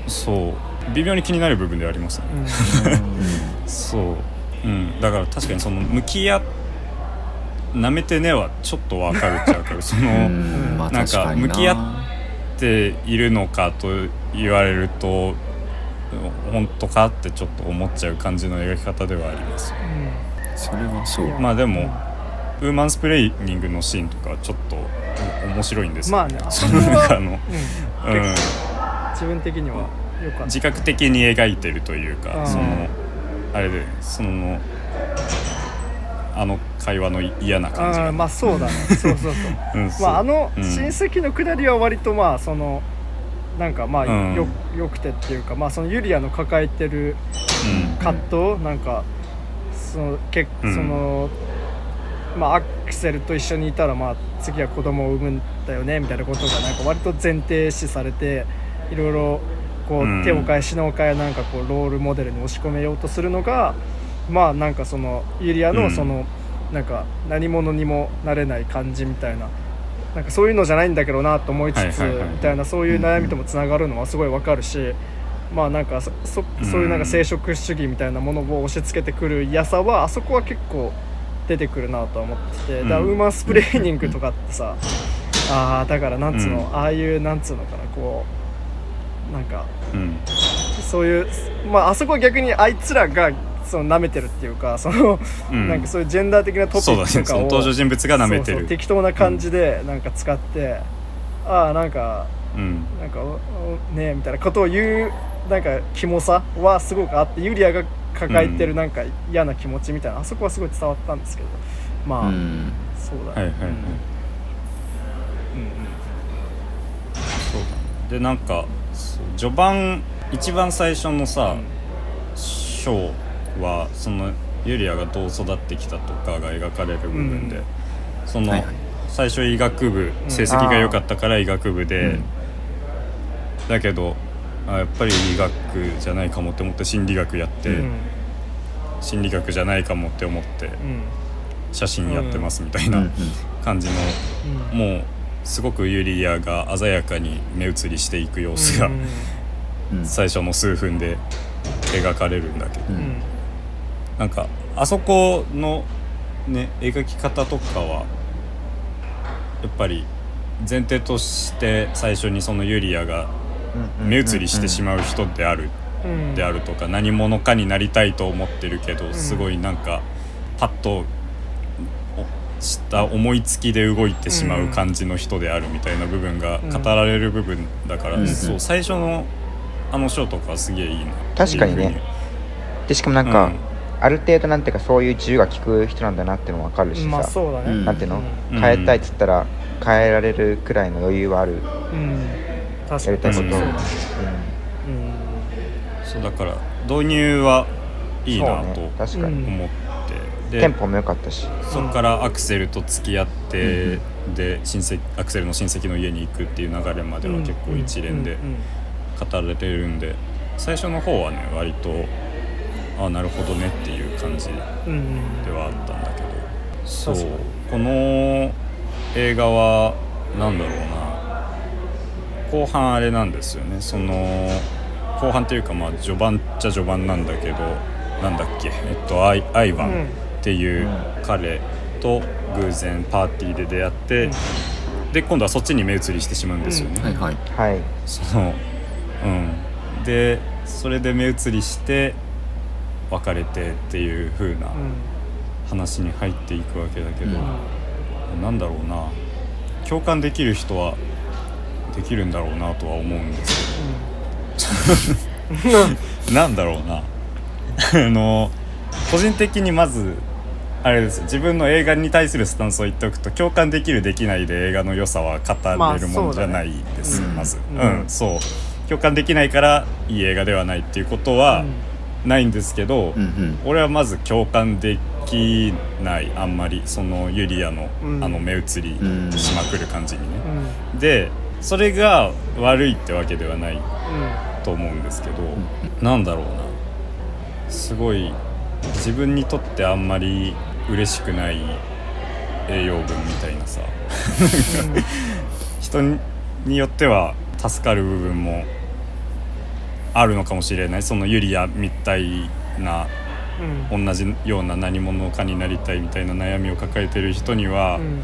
そう。微妙に気になる部分ではありますね、うん。そう、うん、だから確かにその向き合っなめてねはちょっとわかるっちゃわかる。その、うんまあなんか向き合っているのかと言われると本当かってちょっと思っちゃう感じの描き方ではあります。それはそう。まあでも、ウーマンスプレーニングのシーンとかはちょっとお面白いんですよ。まあね。あそのなんかあの、うん。うん、自分的にはよかった。自覚的に描いてるというか、うん。そのあれでそのあの会話の嫌な感じが、まあそうだね。そうそうそう。うんまああのうん。親戚のくだりは割とまあそのなんかまあうん。よよくてっていうかまあそのユリアの抱えてるうん。葛藤なんかそのけうん。そのまあ、アクセルと一緒にいたら、まあ、次は子供を産むんだよねみたいなことがなんか割と前提視されていろいろこう手を変え品を変えなんかこうロールモデルに押し込めようとするのがまあなんかそのユリアうん。のそのなんか何者にもなれない感じみたいな。なんかそういうのじゃないんだけどなと思いつつみたいなそういう悩みともつながるのはすごいわかるしまあなんかそそそういうなんか生殖主義みたいなものを押し付けてくる嫌さはあそこは結構出てくるなとは思っててうん。ウーマンスプレーニングとかってさ ああだからなんつうの、うん。ああいうなんつうのかなこうなんかうん。そういうまああそこは逆にあいつらがその舐めてるっていうかその、うん。なんかそういうジェンダー的なトックとかを登場人物が舐めてる。適当な感じでなんか使って、ああなんかうん。なんかねえみたいなことを言うなんかキモさはすごくあってユリアが抱えてるなんか嫌な気持ちみたいな、あそこはすごい伝わったんですけどまあ、うん。そうだね。はいはいはい、うん。うんそうだね。でなんか序盤一番最初のさ、章はそのユリアがどう育ってきたとかが描かれる部分で、うん。その、はいはい。最初医学部成績が良かったから医学部で、うんだけどあやっぱり医学じゃないかもって思って心理学やって、うん。心理学じゃないかもって思ってうん。写真やってますみたいなん。感じの、うん。もうすごくユリアが鮮やかに目移りしていく様子が、最初の数分で描かれるんだけど、なんかあそこのね描き方とかはやっぱり前提として最初にそのユリアが目移りしてしまう人であるうん。であるとか何者かになりたいと思ってるけどん。すごいなんかパッとおした思いつきで動いてしまう感じの人であるみたいな部分が語られる部分だから、うんそう最初のあのショーとかはすげえいいな確かにね。でしかもなんか、うんある程度なんていうかそういう自由が利く人なんだなっていうのも分かるしさ、まあそうだね、うん。なんていうの、うん。変えたいっつったら変えられるくらいの余裕はある、うん。確かに。やりたいこと、うんそうだね。そうだから導入はいいなとね。確かに、うん思って、でテンポも良かったし。そこからアクセルと付き合って、で親戚アクセルの親戚の家に行くっていう流れまでは結構一連でうん。うん。語られてるんで最初の方はね割とあなるほどねっていう感じでうんうんはあったんだけど。そう確かにこの映画はなんだろうな。後半あれなんですよね。その後半っていうかまあ序盤っちゃ序盤なんだけどなんだっけ？えっとアイアイバンっていう彼と偶然パーティーで出会って、で今度はそっちに目移りしてしまうんですよね、はいはい。はい。そのうん。でそれで目移りして別れてっていう風な話に入っていくわけだけど、なんだろうな。共感できる人はできるんだろうなとは思うんですけど。なんだろうな。あの個人的にまずあれです自分の映画に対するスタンスを言っておくと共感できるできないで映画の良さは語れるものじゃないです、まあまず、うんうんそう。共感できないからいい映画ではないっていうことはないんですけど、うんうん。俺はまず共感できないあんまりそのユリアの、うん。あの目移りうん。しまくる感じにね、うん。でそれが悪いってわけではないうん。と思うんですけど、なんだろうな。すごい自分にとってあんまり嬉しくない栄養分みたいなさ。人によっては助かる部分もあるのかもしれない。そのユリアみたいなうん。同じような何者かになりたいみたいな悩みを抱えてる人にはうん。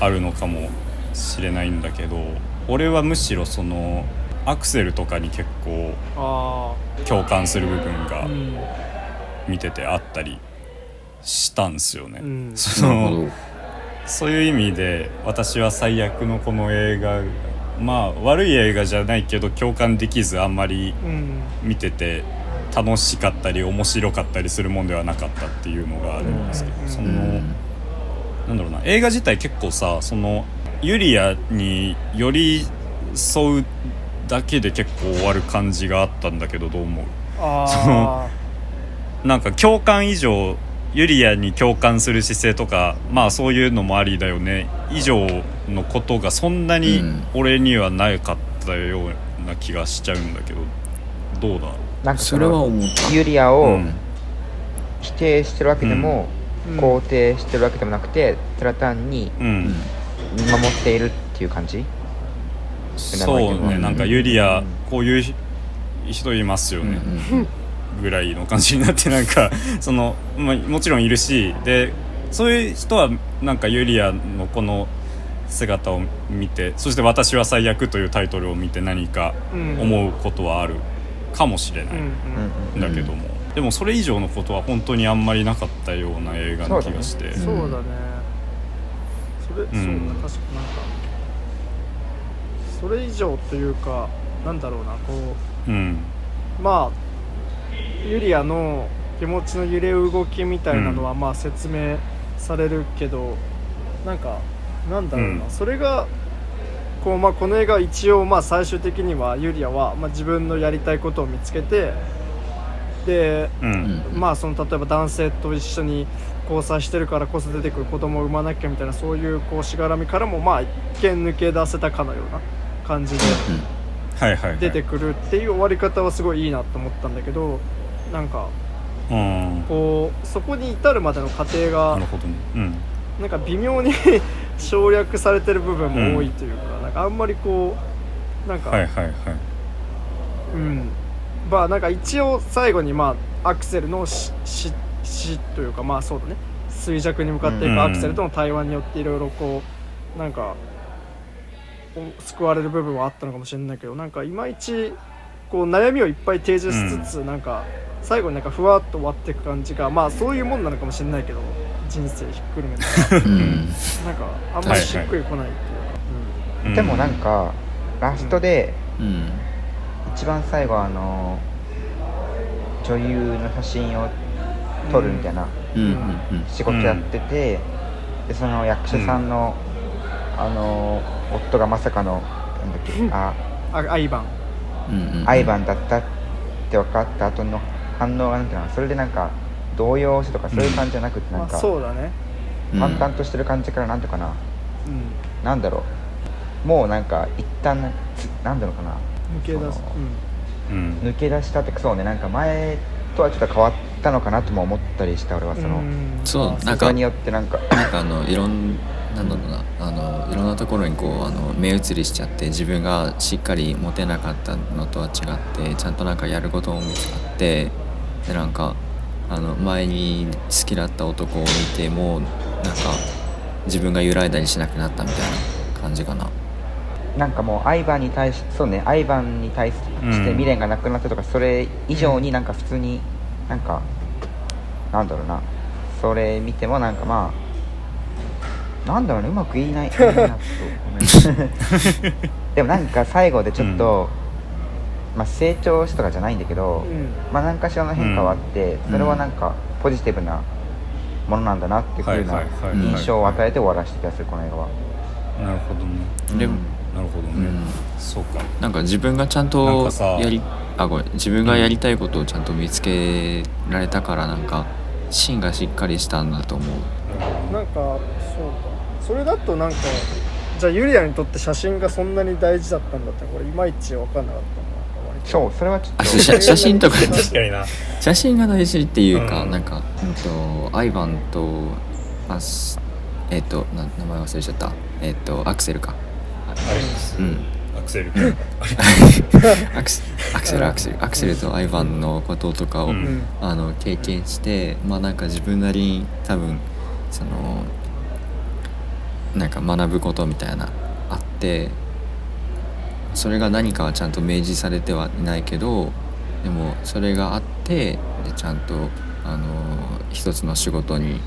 あるのかもしれないんだけど俺はむしろそのアクセルとかに結構あ共感する部分あがうん。見ててあったりしたんですよね。うん。そのそういう意味で私は最悪のこの映画まあ悪い映画じゃないけど共感できずあんまりうん。見てて楽しかったり面白かったりするもんではなかったっていうのがあるんですけど、うん。その、うんなんだろうな映画自体結構さそのユリアに寄り添うだけで結構終わる感じがあったんだけどどう思う？あなんか共感以上ユリアに共感する姿勢とかまあそういうのもありだよね。以上のことがそんなにうん。俺にはなかったような気がしちゃうんだけど。どうだ？なんかそれは思ったユリアうをん。否定してるわけでも、うん。肯定してるわけでもなくてただ単にうん、見守っているっていう感じ？そうね。なんかユリアうん。こういう人いますようんね、うんぐらいの感じになってなんか その、まあ、もちろんいるしでそういう人はなんかユリアのこの姿を見てそして「私は最悪」というタイトルを見て何かうん。思うことはあるかもしれない、うんだけども、でもそれ以上のことは本当にあんまりなかったような映画の気がして。そうだね。それ、ん。そうだ確かなんかそれ以上というかなんだろうなこうん。うまあユリアの気持ちの揺れ動きみたいなのはまあ説明されるけど、なんかなんだろうな、うん。それがこう、まあ、この映画一応まあ最終的にはユリアはまあ自分のやりたいことを見つけてでうん。うんまあその例えば男性と一緒に交際してるからこそ出てくる子供を産まなきゃみたいなそういうこうしがらみからもまあ一見抜け出せたかのような感じではいはい、はい、出てくるっていう終わり方はすごいいいなと思ったんだけどなんかうん。こうそこに至るまでの過程ながるほどね。うん。なんか微妙に 省略されてる部分も多いというか,、なんかあんまりこうなんか、はいはいはい。うん。まあなんか一応最後にまあアクセルの死死死というかまあそうだね。衰弱に向かっていうん。くアクセルとの対話によっていろいろこうなんかお救われる部分はあったのかもしれないけどなんかいまいちこう悩みをいっぱい提示しつつ、なんか最後になんかふわっと終わっていく感じがまあそういうもんなのかもしれないけど人生ひっくるめたらうんうんなんかあんまりしっくりこないっていう。か、うん。でもなんかラストでうん。一番最後あの女優の写真を撮るみたいなうん。うん。仕事やってて、でその役者さんの、あの夫がまさかのなんだっけあうん、あアイバン。うんうん。アイバンだったって分かった後の反応がなんていうのそれでなんか動揺してとかそういう感じじゃなくてなまあん。かそうだね。うん。淡々としてる感じからなんとかな。うん。なんだろう。もうなんか一旦つなんだろうかな。抜け出す。うん。抜け出したってそうね。なんか前とはちょっと変わったのかなとも思ったりした俺はうんその、うん。そうなんかそこによってなんか。なんかあのいろんなんだろうなあのいろんなところにこうあの目移りしちゃって自分がしっかり持てなかったのとは違ってちゃんとなんかやることも見つかってでなんかあの前に好きだった男を見てもなんか自分が揺らいだりしなくなったみたいな感じかな。なんかもうアイバンに対しそうねアイバンに対して未練がなくなったとか、それ以上になんか普通になんかなんだろうなそれ見てもなんかまあなんだろうねうまく言えない言えない。なちょっとごめんでもなんか最後でちょっと、まあ成長したとかじゃないんだけど、うん。まあ何かしらの変化はあって、それはなんかポジティブなものなんだなっていうふうな印象を与えて終わらせた気がするこの映画は。なるほどね。でもなるほどね、うん。そうか。なんか自分がちゃんとやりあごめん。自分がやりたいことをちゃんと見つけられたからなんか芯がしっかりしたんだと思う。なんかそうかそれだとなんかじゃあユリアにとって写真がそんなに大事だったんだってこれいまいち分かんなかったそうそれはちょっと。写 写真とか。確かにな。写真が大事っていうか、うん。なんか、うんと、アイバンとあすえっ、とな名前忘れちゃった。えっ、とアクセルか。うん。アクセル。アクセアクセルアクセル。アクセルとアイバンのこととかを、うんうん。あの経験してまあなんか自分なりに多分そのなんか学ぶことみたいなあってそれが何かはちゃんと明示されてはいないけどでもそれがあってでちゃんとあの一つの仕事に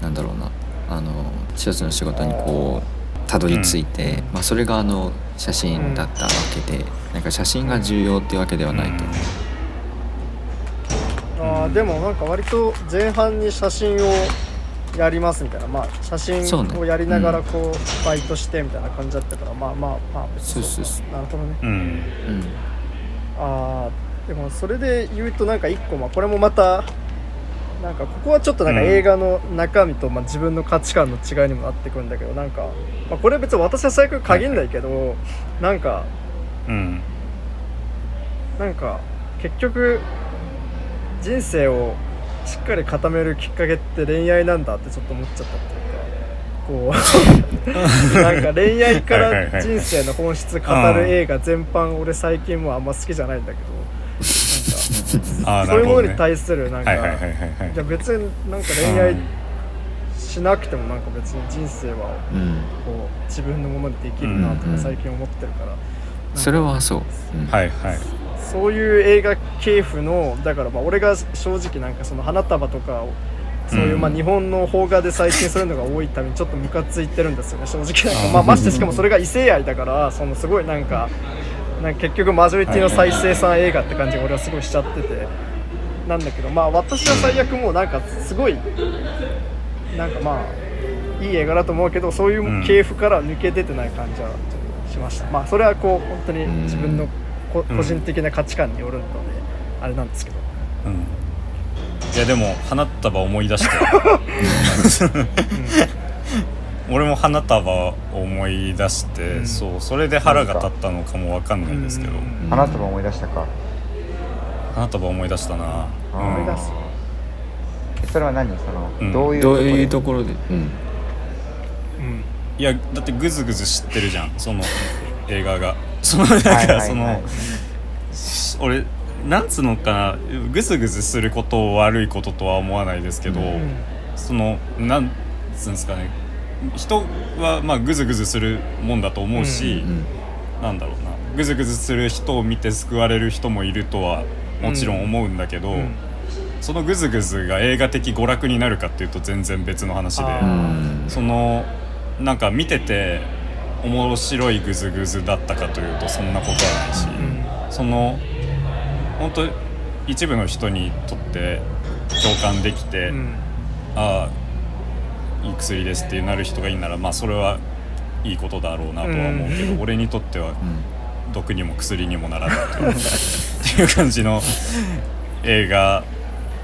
なんだろうなあの一つの仕事にこうたどり着いて、まあ、それがあの写真だったわけで、なんか写真が重要っていうわけではないと。思う。あーでもなんか割と前半に写真をやりますみたいな。まあ写真をやりながらこうバイトしてみたいな感じだったからまあまあまあ別にそうそう。そうなるほどね。うん。うん。あーでもそれで言うとなんか一個まあこれもまたなんかここはちょっとなんかうん。映画の中身と、まあ、自分の価値観の違いにもなってくるんだけどなんか、まあ、これ別に私は最悪限んないけど、なんかうん。なんか結局人生をしっかり固めるきっかけって恋愛なんだってちょっと思っちゃったっていうかこうなんか恋愛から人生の本質語る映画全般俺最近もあんま好きじゃないんだけど なんかそういうものに対するなんか、じゃあ別になんか恋愛しなくてもなんか別に人生はうん。こう自分のものにできるなとうんか最近思ってるから、それはそう、うん。はいはいそういう映画系譜のだからまあ俺が正直なんかその花束とかをそういううん。まあ日本の邦画で最近そういうのが多いためにちょっとムカついてるんですよね正直。なんかまあましてしかもそれが異性愛だからそのすごいなんかなんか結局マジョリティの再生産映画って感じが俺はすごいしちゃってて。なんだけどまあ私は最悪もうなんかすごいなんかまあいい映画だと思うけどそういう系譜から抜け出てない感じはしました、まあそれはこう本当に自分のこうん個人的な価値観によるのであれなんですけど、うん。いやでも花束思い出して。俺も花束を思い出して、うん。そうそれで腹が立ったのかもわかんないんですけど、うん。花束思い出したか？花束思い出したな、思い出す。えそれは何？その、うん。どういうとところで？うん。うん。いやだってグズグズ知ってるじゃん。その映画がそのなんか、そのし俺なんつうのかなグズグズすることを悪いこととは思わないですけど、うん。そのなんつうんですかね。人はまあグズグズするもんだと思うし、うんなんだろうな。グズグズする人を見て救われる人もいるとはもちろん思うんだけど、うん。そのグズグズが映画的娯楽になるかっていうと全然別の話でそのなんか見てて面白いグズグズだったかというとそんなことはないし、うん。その本当一部の人にとって共感できて、うん。ああいい薬ですってなる人がいいならまあそれはいいことだろうなとは思うけど、うん。俺にとってはうん。毒にも薬にもならないという っていう感じの映画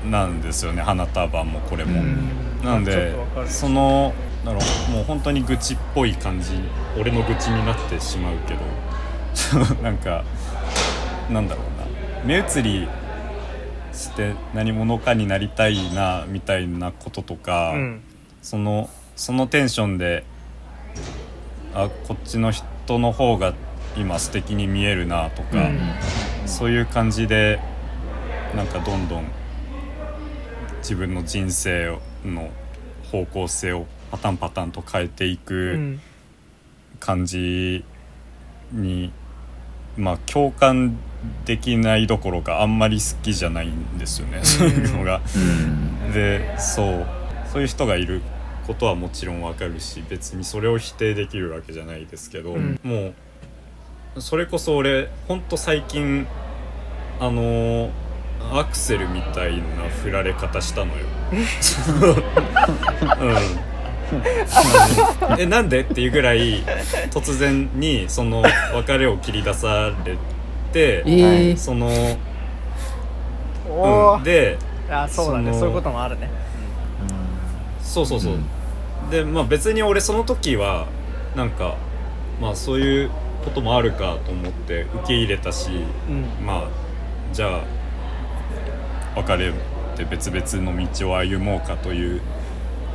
なんですよね。花束もこれも。うん。なんでそのだろうもう本当に愚痴っぽい感じ俺の愚痴になってしまうけど。なんかなんだろうな。目移りして何者かになりたいなみたいなこととか、うん。そのそのテンションであこっちの人の方が今素敵に見えるなとか、うん。そういう感じでなんかどんどん自分の人生の方向性をパタンパタンと変えていうくん。感じに、まあ共感できないどころかあんまり好きじゃないんですよね、そういうのが。うん。でそう。そういう人がいることはもちろんわかるし別にそれを否定できるわけじゃないですけど、うん。もうそれこそ俺ほんと最近あのーアクセルみたいな振られ方したのよ。うん、えなんで？っていうぐらい突然にその別れを切り出されてえー。その、うん、であそうだね。そういうこともあるね。そうそうそう、うん。でまあ別に俺その時はなんかまあそういうこともあるかと思って受け入れたしうん。まあじゃあ別れて別々の道を歩もうかという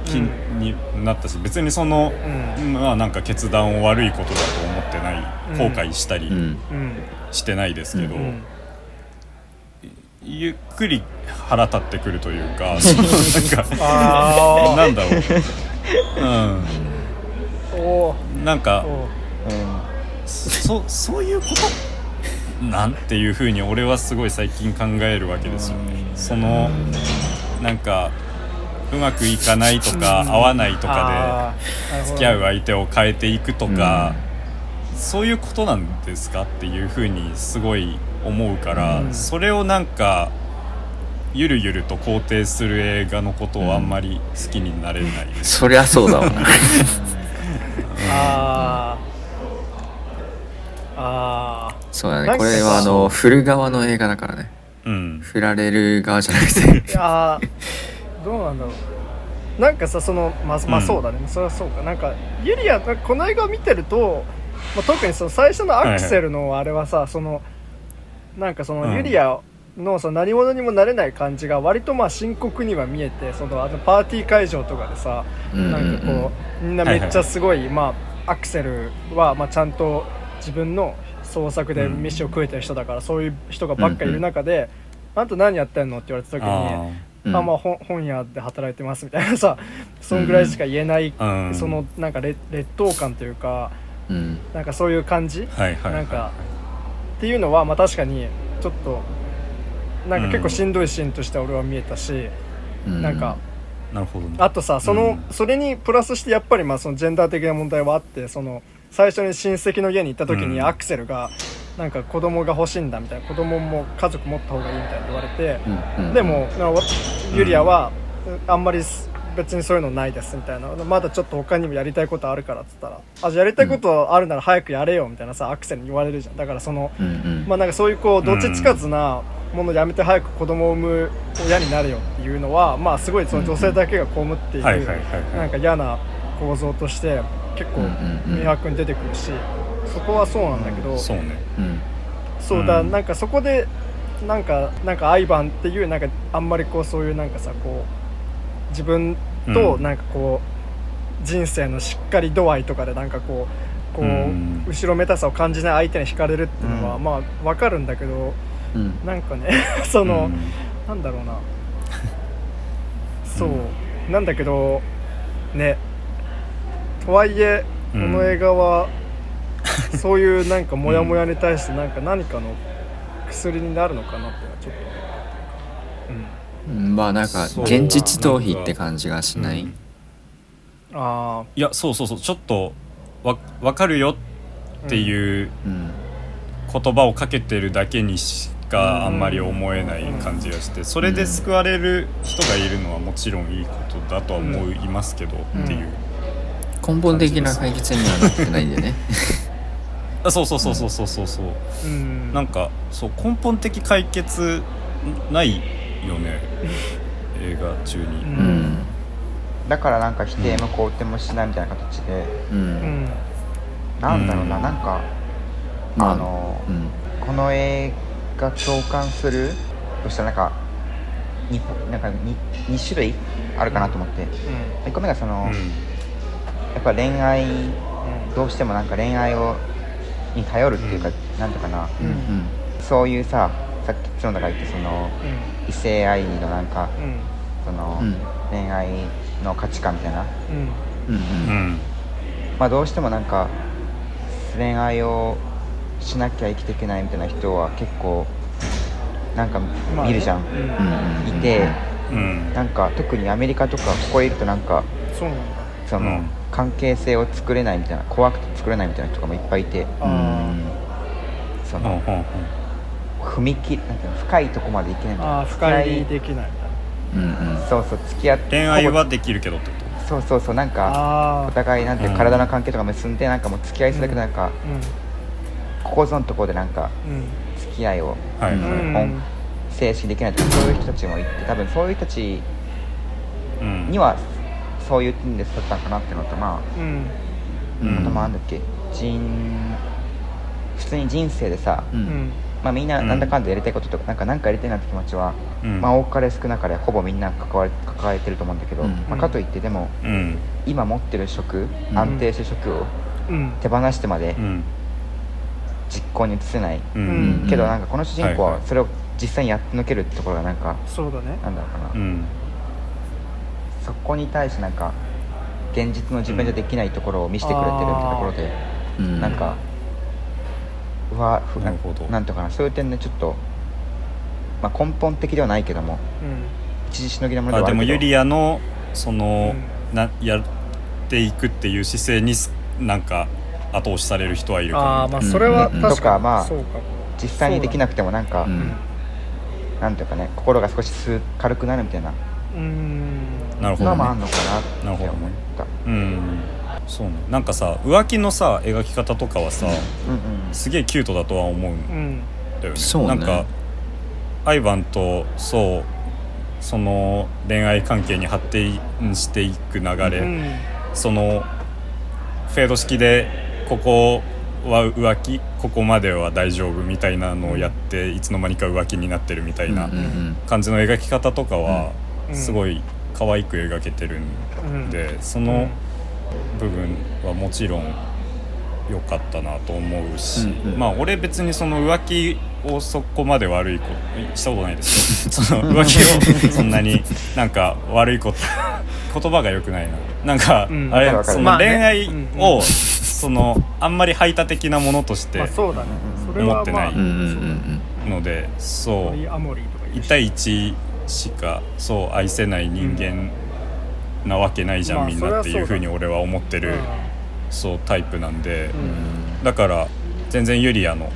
気になったし、別にその、うん。まあなんか決断を悪いことだと思ってない、うん。後悔したりうん。うんしてないですけど、うんゆっくり腹立ってくるというかその なんかあなんだろう。うん。なんかおそそういうこと？なんていうふうに俺はすごい最近考えるわけですよね。そのなんかうまくいかないとか合わないとかで付き合う相手を変えていくとか、そういうことなんですかっていうふうにすごい思うから、うん。それをなんかゆるゆると肯定する映画のことをあんまり好きになれないです。そりゃそうだわ。な あー。あそうだね。これはあの振る側の映画だからね。うん、振られる側じゃなくて。ーいやーどうなんだろう。なんかさそのまあ、まあうんそうだね、それはそうか。なんかユリアこの映画を見てると、まあ、特にその最初のアクセルのあれはさ、そのなんかそのうん。ユリアのその何者にもなれない感じが割とまあ深刻には見えてそのあのパーティー会場とかでさ、うんなんかこうみんなめっちゃすごい、まあアクセルはまあちゃんと自分の創作で飯を食えてる人だから、そういう人がばっかりいる中で、あんた何やってんの？って言われた時に。あまあ本本屋で働いてますみたいなさ そんぐらいしか言えない、そのなんか劣劣等感というかうん。なんかそういう感じ、はいはいはいなんかっていうのはまあ確かにちょっとなんか結構しんどいシーンとして俺は見えたし、うん。なんかなるほどね。あとさその、うん。それにプラスしてやっぱりまあそのジェンダー的な問題はあってその最初に親戚の家に行った時にうん。アクセルがなんか子供が欲しいんだみたいな子供も家族持った方がいいみたいな言われて。うんうん。でもユリアはあんまり別にそういうのないですみたいな。まだちょっと他にもやりたいことあるからっつったらあじゃあやりたいことあるなら早くやれよみたいなさアクセルに言われるじゃん。だからそのうんうん。まあなんかそういうこうどっちつかずなものやめて早く子供を産む親になれよっていうのはまあすごいその女性だけが被っているなんか嫌な構造として結構明白に出てくるしそこはそうなんだけどそうね。うん。そうだ、うん。なんかそこでなんかなんかアイバンっていうなんかあんまりこうそういうなんかさこう自分とうん。なんかこう人生のしっかり度合いとかでなんかこうこう、うん。後ろめたさを感じない相手に惹かれるっていうのは、うん。まあわかるんだけどうん。なんかね その、うん。なんだろうな。そう、なんだけどね。とはいえこうん。の映画は、そういうなんかモヤモヤに対してなんか何かの薬になるのかなっていうのはちょっとうん。まあなんか現実逃避って感じがしない。うん。あいやそうそうそう。ちょっとわ分かるよっていううん。言葉をかけてるだけにしかあんまり思えない感じがしてそれで救われる人がいるのはもちろんいいことだとは思いますけどっていう根本的な解決にはなってないんでね あそうそうそうそうそうそうそう。あうん。なんかそう根本的解決ないよね。映画中に、ううん。んだからなんか否定も肯定もしないみたいな形で、ううん。んなんだろうな、うん。なんかまあのうん。この映画共感するとしたらなんか 2, なんか 2, 2種類あるかなと思って、1個目がその、うん。やっぱ恋愛どうしてもなんか恋愛をに頼るっていうか、なん。ていうかな。うん。うんうんそういうささっき角田が言ってその異性愛のなんかうん。その、うん。恋愛の価値観みたいな。うん。うんうん。うん。まあどうしてもなんか恋愛をしなきゃ生きていけないみたいな人は結構なんか見るじゃん、うん。うんうん。いて、うん。なんか特にアメリカとかここいるとなんかそうなんだ。その、うん関係性を作れないみたいな怖くて作れないみたいな人とかもいっぱいいて。あその踏み切なんていうの深いとこまでいけないみたいな。ーあー深入りできない。みたい。なうんうん。そうそう付き合って恋愛はできるけどってこと？そうそうそうなんかあお互いなんて体の関係とか結んでなんかもう付き合いするだけどなんか、うここぞのところでなんかんうん。付き合いをはいはい、うん。本静止できないとかそういう人たちもいて多分そういう人たちうんにはそういう点で育ったのかなっていうのとまあうん。うんあとまあなんだっけ人普通に人生でさ、ううん。んまあ、みんななんだかんだやりたいこととか、なんかなんかやりたいなって気持ちは、うん。まあ多かれ少なかれほぼみんな関われ抱えてると思うんだけど、うん。まあ、かといってでもうん。今持ってる職、うん。安定して職をうん。手放してまでうん。実行に移せない、うん。うん。けどなんかこの主人公はそれを実際にやってのけるってところがなんかそうだね。なんだろうかな、うんそこに対してなんか現実の自分じゃできないところを見せてくれてるってところで、うん。なんかうわふなるほど。なんとかなそういう点でちょっと、まあ、根本的ではないけどもうん。一時しのぎのものであはあるけど。でもユリアのその、うなやっていくっていう姿勢にすなんか後押しされる人はいるかもああまあそれは確かにとかまあそうか。も実際にできなくてもなんか、うん。なんていうかね心が少しす軽くなるみたいな。うんなるほど、ね、のもあんのかなって思っなるほどね。た、うん。そうね。なんかさ浮気のさ描き方とかはさ、うんうんすげえキュートだとは思うんうんだよね。そうね。なんかアイバンとそうその恋愛関係に発展していく流れ、うん。そのフェード式でここは浮気ここまでは大丈夫みたいなのをやっていつの間にか浮気になってるみたいなうんうん感じの描き方とかはうん。すごい可愛く描けてるんでその部分はもちろん良かったなと思うし、うん。うん。まあ俺別にその浮気をそこまで悪いことしたことないですけど その浮気を そんなになんか悪いこと 言葉が良くないな。なんか、うん。あれその恋愛うんを、そのあんまり排他的なものとして思ってないうんうんうんうん。のでそうポリアモリーとか言う1し対1しかそう愛せない人間なわけないじゃん、まあみんなっていうふうにそ俺は思ってる、うんそうタイプなんで、うん。だから全然ユリアの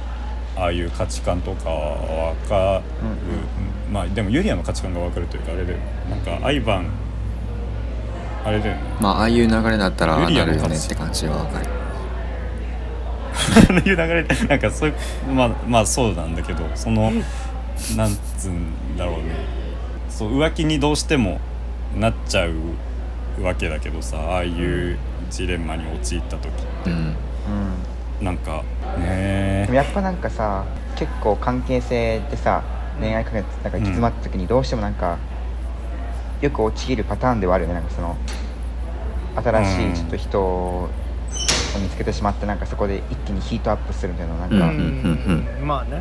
ああいう価値観とかは分かる、まあでもユリアの価値観が分かるというかあれでなんかアイバンあれだよね。まあああいう流れだったらああユリアなるよねって感じはわかる。ああいう流れでなんかそういうまあまあそうなんだけどそのなんつうんだろうねそう浮気にどうしてもなっちゃうわけだけどさああいうジレンマに陥った時うんうん。なんかでねもやっぱなんかさ結構関係性ってさ恋愛関係なんか行き詰まった時にどうしてもなんか、よく陥るパターンではあるよね。なんかその新しうん。いちょっと人を見つけてしまってなんかそこで一気にヒートアップするみたいななんか、ううんん。うん。まあね。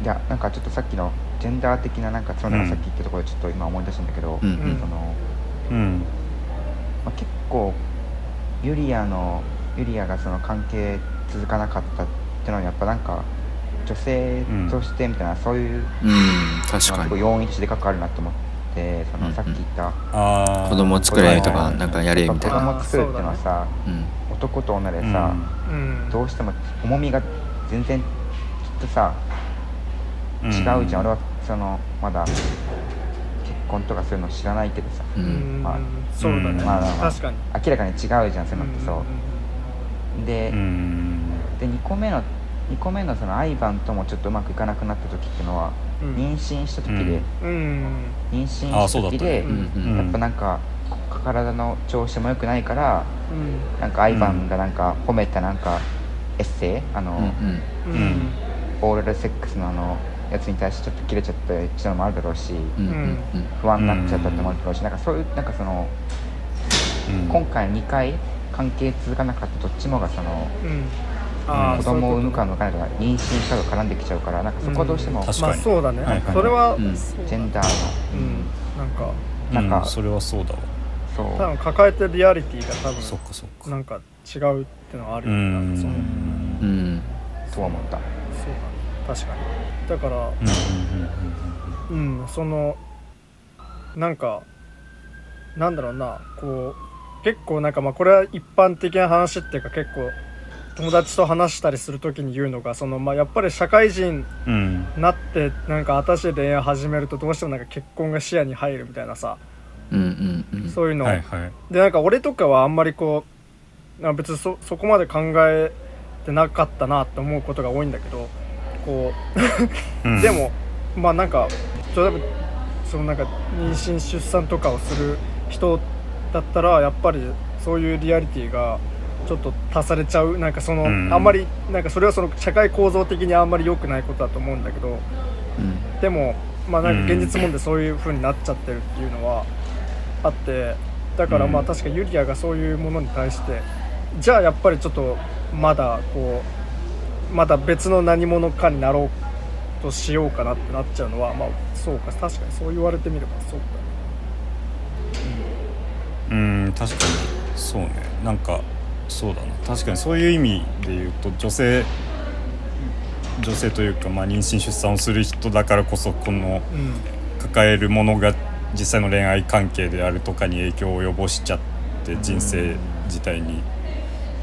うん。いやなんかちょっとさっきのジェンダー的ななんかそのうん。さっき言ったところでちょっと今思い出したんだけど、うん。うんそのうん。まあ、結構ユリアのユリアがその関係続かなかったっていうのはやっぱなんか女性としてみたいな、そういううん。確かに。要因でかくあるなと思ってそのうん。さっき言った子供作れとかうんなんかやれみたいな。供作るっていうのはさ、うん。男と女でさ、うん。どうしても重みが全然きっとさうん。違うじゃん、俺はそのまだ結婚とかそういうの知らないけどさ。ううん。んまあそうだね。うんまあ確かに。明らかに違うじゃんそういうのってそう、で、うんで2個目の2個目のそのアイバンともちょっとうまくいかなくなった時っていうのは、うん。妊娠した時で、うん。うん妊娠あした時で、やっぱなんか体の調子も良くないからうん。なんかアイバンがなんか褒めたなんかエッセイあの、うんうん。うん。オーラルセックスのあのやつに対してちょっと切れちゃった人のもあるだろうし、うん。うん。不安になっちゃったってのもあるだろうし、なん。かそういうなんかそのうん。今回2回関係続かなかったどっちもがその子供を産むか産むかとか妊娠したとか絡んできちゃうからなんかそこはどうしても、確かに。とまあそうだね。はいはいそれはジェンダーの、うん。なんかなんかうん。それはそうだわ。そう。多分抱えてるリアリティが多分そっかそっか。なんか違うってのはあるうよねなん。かそのん。うん。とは思った。そうだね確かに。だからうんうんうんそのなんかなんだろうなこう結構なんかまあこれは一般的な話っていうか結構友達と話したりする時に言うのがそのまあやっぱり社会人になってなんか新しい恋愛始めるとどうしてもなんか結婚が視野に入るみたいなさ。うんうんうん。そういうの、はいはい。でなんか俺とかはあんまりこうなんか別にそそこまで考えてなかったなって思うことが多いんだけどこう。うん。でもまあなんか例えばそのなんか妊娠出産とかをする人だったらやっぱりそういうリアリティがちょっと足されちゃう。なんかその、うん。あんまりなんかそれはその社会構造的にあんまり良くないことだと思うんだけど。うん。でもまあなんか現実問題そういう風になっちゃってるっていうのはあって。だからまあうん。確かユリアがそういうものに対してじゃあやっぱりちょっとまだこうまだ別の何者かになろうとしようかなってなっちゃうのはまあそうか。確かにそう言われてみればそうだうん。確かに。そうね。なんかそうだな。確かにそういう意味で言うと女性女性というか、まあ、妊娠出産をする人だからこそこのね抱えるものが実際の恋愛関係であるとかに影響を及ぼしちゃって人生自体に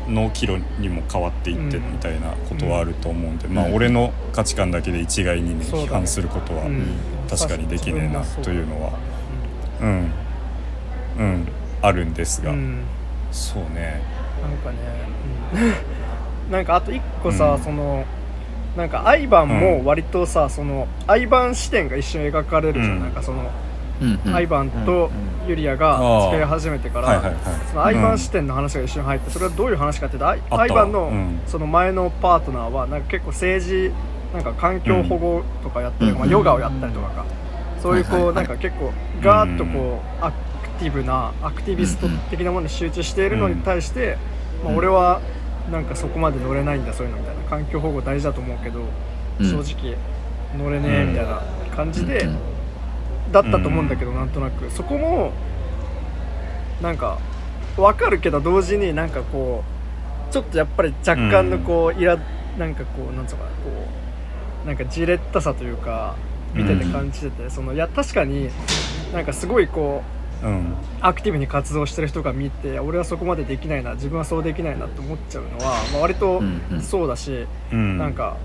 の岐路にも変わっていってうんみたいなことはあると思うんで、んまあ俺の価値観だけで一概にね批判することは確かにできねえなというのはううん。うん。あるんですが、そうね。なんかね、うん。なんかあと一個さ、うん。そのなんかアイバンうもん。割とさ、そのアイバン視点が一緒に描かれるじゃん、うん。なんかそのアイバンとユリアが付き合い始めてから、そのアイバン視点の話が一緒に入ってそれはどういう話かっていうとアイバンのうん。その前のパートナーはなんか結構政治なんか環境保護とかやったりまあ、ヨガをやったりとかか。そういうこう、なんか結構ガーッとこうアクティブなアクティビスト的なものに集中しているのに対して、まあ、俺はなんかそこまで乗れないんだそういうのみたいな環境保護大事だと思うけど、うん。正直乗れねえみたいな感じで。うんだったと思うんだけど、なんとなく。そこもなんか分かるけど同時になんかこうちょっとやっぱり若干のこう、いらなんかこうなんつうのかなこうなんかじれったさというか見てて感じてて、そのいや確かになんかすごいこううん。アクティブに活動してる人が見て俺はそこまでできないな自分はそうできないなって思っちゃうのは、まあ、割とうんうん。そうだし、うん。なんか、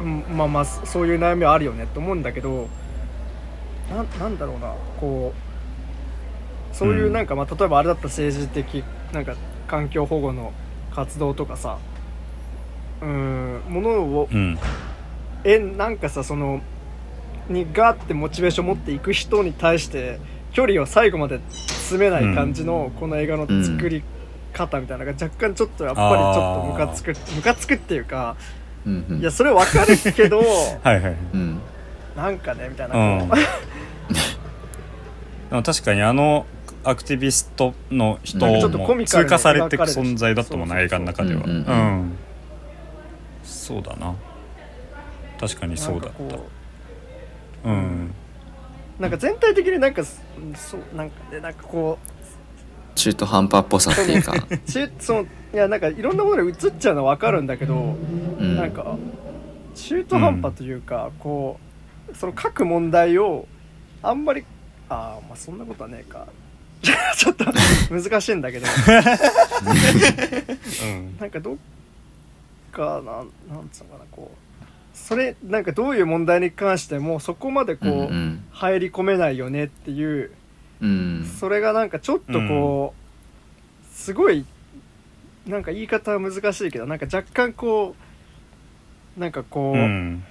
うんまあまあそういう悩みはあるよねって思うんだけどななんだろうなこうそういうなんか、まあ、例えばあれだったら政治的なんか環境保護の活動とかさうんものをうん。えなんかさそのにガーってモチベーション持っていく人に対して距離を最後まで詰めない感じのこの映画の作り方みたいなのが若干ちょっとやっぱりちょっとムカつくムカつくっていうかうんうん。いやそれわかるけど はいはいうん。なんかねみたいな、う 確かにあのアクティビストの人も通過されていく存在だったもんな映画の中では。うんうんうん。そうだな。確かにそうだった。うんう。なんか全体的になんかすそうなんかねなんかこ中途半端っぽさっていうか。う 中そのいやなんかいろんなものに映っちゃうのはわかるんだけど、うん。なんか中途半端というか、こうその各問題をあんまりああまあそんなことはねえか。ちょっと難しいんだけど。うん。なんかどっかなんなんつうのかなこう。それなんかどういう問題に関してもそこまでこう、うんうん。入り込めないよねっていう。うん。それがなんかちょっとこう、すごいなんか言い方は難しいけどなんか若干こうなんかこう、うん。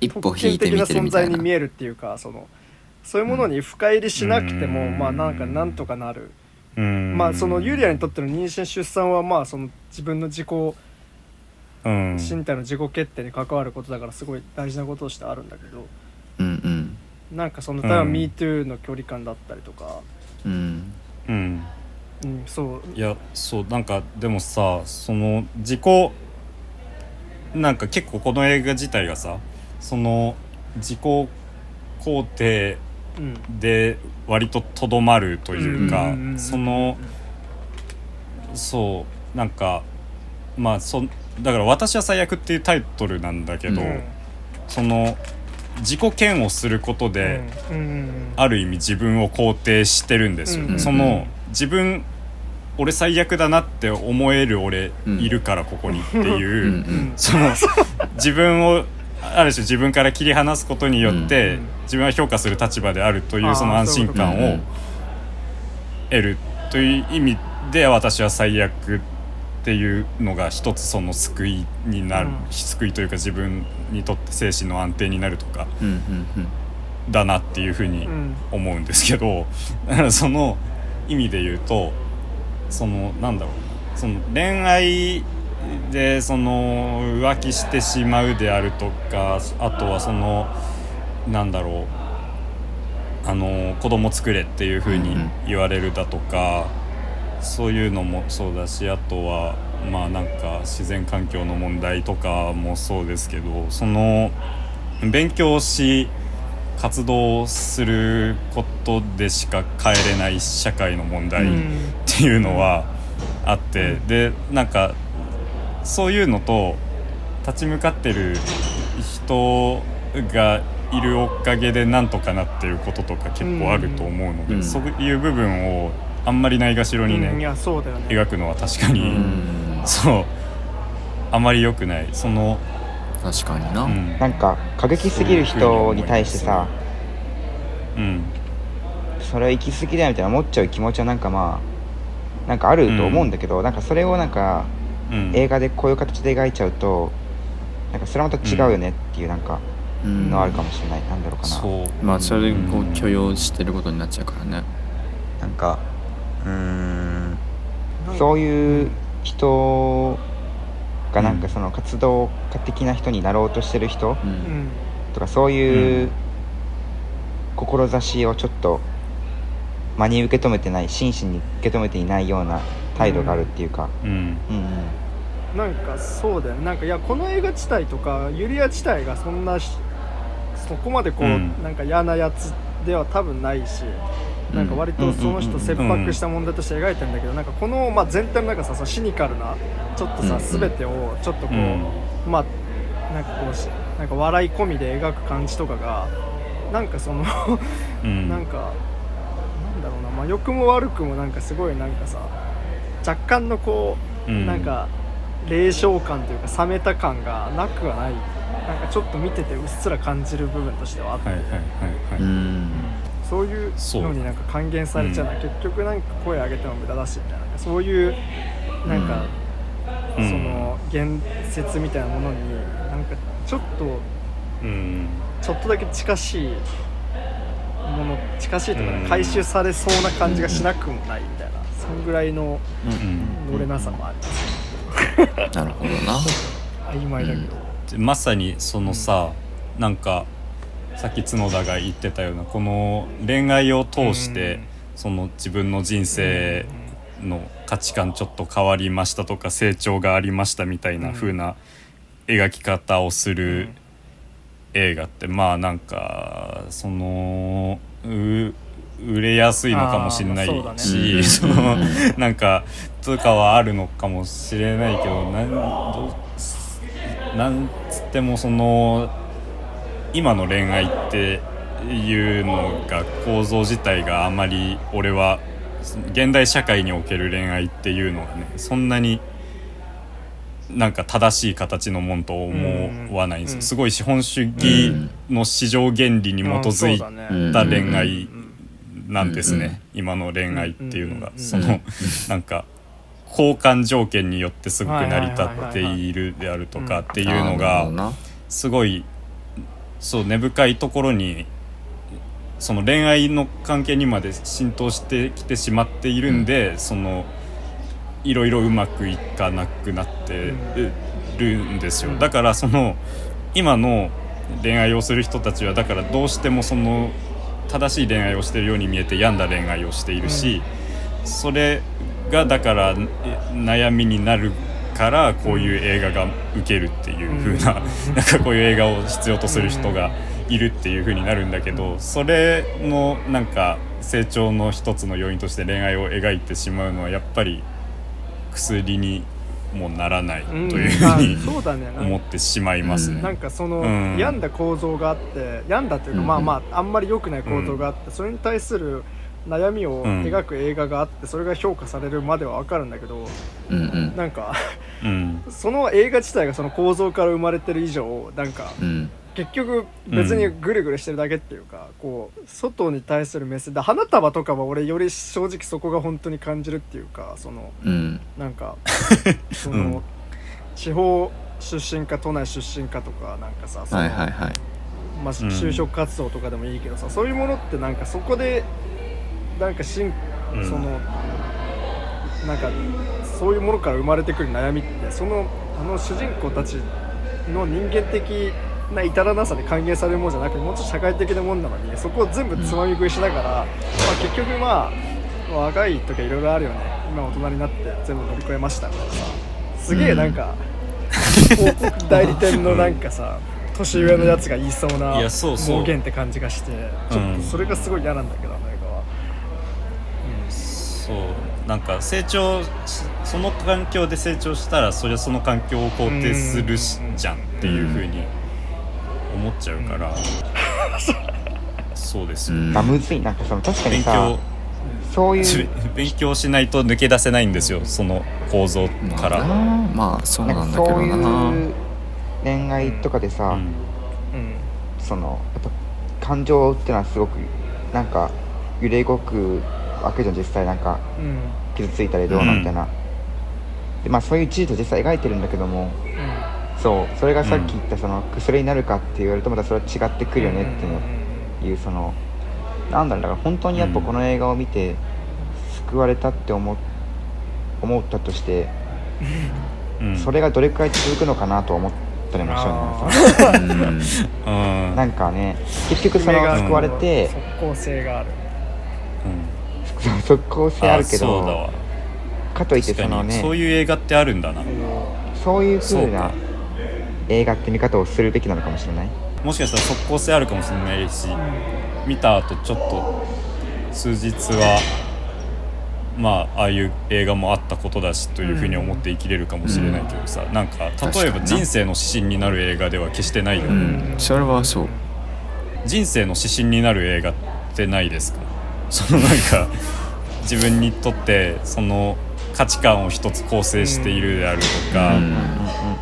一歩引いてみ的な存てるみたいな。在に見えるっていうかそのそういうものに深入りしなくても、うん。まあなんかなんとかなる、うん。まあそのユリアにとっての妊娠出産はまあその自分の自己うん。身体の自己決定に関わることだからすごい大事なこととしてあるんだけどうんうん。なんかその例えばうん。MeToo の距離感だったりとか、うん。ううんん、そう。いやそうなんかでもさその自己なんか結構この映画自体がさその自己肯定うんで割ととどまるというか、そのそうなんかまあそだから「私は最悪」っていうタイトルなんだけど、うん。その自己嫌悪することで、うんうんうんある意味自分を肯定してるんですよ、うんその自分俺最悪だなって思える俺うん。いるからここにっていう、その自分をある種自分から切り離すことによって、うん。自分は評価する立場であるというその安心感を得るという意味で私は最悪っていうのが一つその救いになる、うん。救いというか自分にとって精神の安定になるとかだなっていうふうにうん。思うんですけどだからその意味で言うとそのなんだろうな。その恋愛でその浮気してしまうであるとかあとはそのなんだろうあの子供作れっていうふうに言われるだとか、そういうのもそうだしあとはまあなんか自然環境の問題とかもそうですけどその勉強し活動することでしか変えれない社会の問題っうん。ていうのはあって、でなんかそういうのと立ち向かってる人がいるおかげでなんとかなってることとか結構あると思うので、うん。そういう部分をあんまりないがしろにね、うんいやそうだよね。描くのは確かに、うん。そうあまり良くない。その、確かにな、うん。なんか過激すぎる人に対してさうん。それは行き過ぎだよみたいな思っちゃう気持ちはなんかまあなんかあると思うんだけど、なんかそれをなんかうん、映画でこういう形で描いちゃうとなんかそれはまた違うよねっていうなんか、うん。のあるかもしれない、なんだろうかな。そう。まあそれをうん許容してることになっちゃうからね。なんかうーん。そういう人がなんかうんその活動家的な人になろうとしてる人ううんん。とかそういううん。志をちょっと真に受け止めてない真摯に受け止めていないような態度があるっていうか、うん。うんうん。なんかそうだよね。なんかいやこの映画自体とかユリア自体がそんなしそこまでこう、うん。なんか嫌なやつでは多分ないし、うん。なんか割とその人切迫した問題として描いてるんだけど、なんかこの、まあ、全体の中さそのシニカルなちょっとさ、うん。全てをちょっとこう、うん。まあなんかこうしなんか笑い込みで描く感じとかがなんかそのうん。なんかなんだろうな、まあ、良くも悪くもなんかすごいなんかさ若干のこう、うん。なんか霊障感というか冷めた感がなくはない。なんかちょっと見ててうっすら感じる部分としてはあって、はいはいはいはい、うん。そういうのになんか還元されちゃうのは、結局なんか声上げても無駄だしみたいななんかそういうなんか、うん。その言説みたいなものになんかちょっとうん。ちょっとだけ近しいもの近しいというか、うん。回収されそうな感じがしなくもない。みたいな、そんぐらいのうん乗れなさもあります、なるほどな。曖昧だけど、でまさにそのさ、なんかさっき角田が言ってたようなこの恋愛を通して、うん。その自分の人生の価値観ちょっと変わりましたとか成長がありましたみたいな風な描き方をする映画ってまあなんかそのう売れやすいのかもしれないし、そうそのうん。なんかとかはあるのかもしれないけどなんなんつってもその今の恋愛っていうのが構造自体があまり俺は現代社会における恋愛っていうのがねそんなになんか正しい形のもんと思わないんですよ、うん。すごい資本主義の市場原理に基づいた恋愛うんなんですね、うん今の恋愛っていうのが、うんそのなんか交換条件によってすごく成り立っているであるとかっていうのがすごいそう根深いところにその恋愛の関係にまで浸透してきてしまっているんで、そのいろいろうまくいかなくなってるんですよ、うん。だからその今の恋愛をする人たちはだからどうしてもその正しい恋愛をしてるように見えて病んだ恋愛をしているし、それがだからえ悩みになるからこういう映画が受けるっていう風な、なんかこういう映画を必要とする人がいるっていう風になるんだけどそれのなんか成長の一つの要因として恋愛を描いてしまうのはやっぱり薬にもならないとうん。いうふうにあそうだね。思ってしまいますね。なんかその、うん。病んだ構造があって病んだというか、うん。まあまああんまり良くない構造があって、それに対する悩みをうん。描く映画があってそれが評価されるまでは分かるんだけどうんうん。なんかうん。その映画自体がその構造から生まれてる以上なんかうん結局別にぐるぐるしてるだけっていうか、こう外に対する目線。で花束とかは俺より正直そこが本当に感じるっていうかそのうん。なんか その、うん。地方出身か都内出身かとかなんかさそのはいはいはい。まあ、うん。就職活動とかでもいいけどさ、そういうものってなんかそこでなんかしん、うん。そのなんかそういうものから生まれてくる悩みってそのあの主人公たちの人間的な至らなさで還元されるものじゃなくてもうちょっと社会的なもんなのにそこを全部つまみ食いしながら、まあ、結局まあ若い時はいろいろあるよね。今大人になって全部乗り越えました。みたいなさすげえなんか、広告代理店のなんかさ年上のやつが言いそうな暴言って感じがしてちょっとそれがすごい嫌なんだけどアメリカは。そう。なんか成長しその環境で成長したらそりゃその環境を肯定するしうん。じゃんっていうふうに思っちゃうから、そうですよ、うん。まあむずい。なんかその確かにさ勉強。そういう。勉強しないと抜け出せないんですよ。その構造から、まあな。まあそうななんんだけかそうどないう恋愛とかでさ、うん。うんそのやっぱ感情ってのはすごくなんか揺れ動くわけじゃん実際。なんかうん。傷ついたりどうなみたいな、でまあそういう事実を実際描いてるんだけどもそうそれがさっき言ったその薬になるかって言われるとまたそれは違ってくるよねっていうそのなんだろうだから本当にやっぱこの映画を見て救われたって思う思ったとしてうん。それがどれくらい続くのかなと思ったりもしたあんだよねうん。なんかね結局その夢が救われて即効性がある。うん。即効性あるけそうだわ。どかといってそのねそういう映画ってあるんだな。そういう風なそうか映画って見方をするべきなのかもしれない。もしかしたら即効性あるかもしれないし見た後ちょっと数日はまあああいう映画もあったことだしというふうに思って生きれるかもしれないけどさ、なんか例えば人生の指針になる映画では決してないようね、ん。それはそう。人生の指針になる映画ってないですか？そのなんか自分にとってその価値観を一つ構成しているであるとか、うん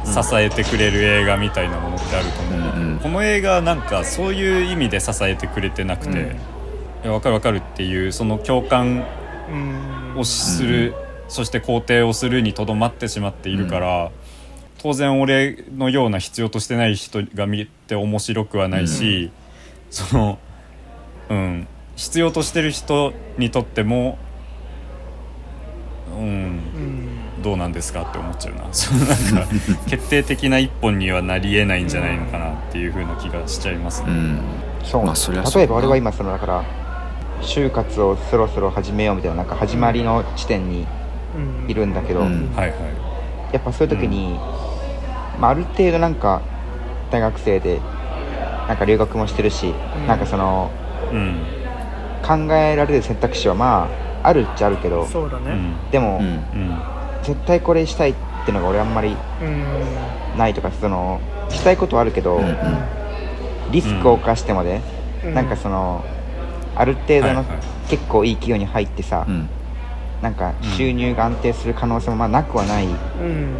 支えてくれる映画みたいなものってあると思ううんうん。この映画はなんかそういう意味で支えてくれてなくて、うん。いや分かる分かるっていうその共感うん。をする、そして肯定をするにとどまってしまっているから、当然俺のような必要としてない人が見て面白くはないし、そのうん。必要としてる人にとってもうん。うんどうなんですかって思っちゃうな。そのなんか決定的な一本にはなりえないんじゃないのかなっていう風な気がしちゃいますね。うん。そう,、例えば俺は今そのだから就活をそろそろ始めようみたいななんか始まりの地点にうんいるんだけど、うん。はいはい。やっぱそういう時に、まあ、ある程度なんか大学生でなんか留学もしてるし、うん。なんかそのうん。考えられる選択肢はまああるっちゃあるけどそうだね。うん。でも、うん。うん絶対これしたいっていうのが俺あんまりうん。ないとかそのしたいことはあるけど、うんうん。リスクを冒してまで、うん。なんかそのある程度のはいはい。結構いい企業に入ってさ、うん。なんか収入が安定する可能性もまあなくはない。うん。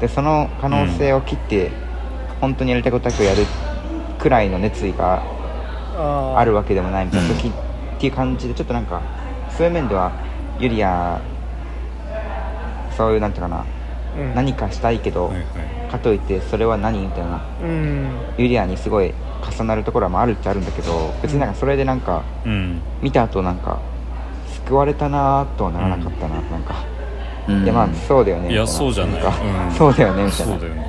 でその可能性を切って本当にやりたいことだけをやるくらいの熱意があるわけでもないみたいなうん時っていう感じでちょっとなんかそういう面ではユリアそういうなんていうかなうん。何かしたいけど、はいはい。かといってそれは何みたいなうん。ユリアにすごい重なるところはまああるっちゃあるんだけど別になんかそれでなんかうん。見た後なんか救われたなとはならなかったな、なんか、うん。いやまあそうだよねいやそうじゃない。んかうん。そうだよねみたいな。そうだよね。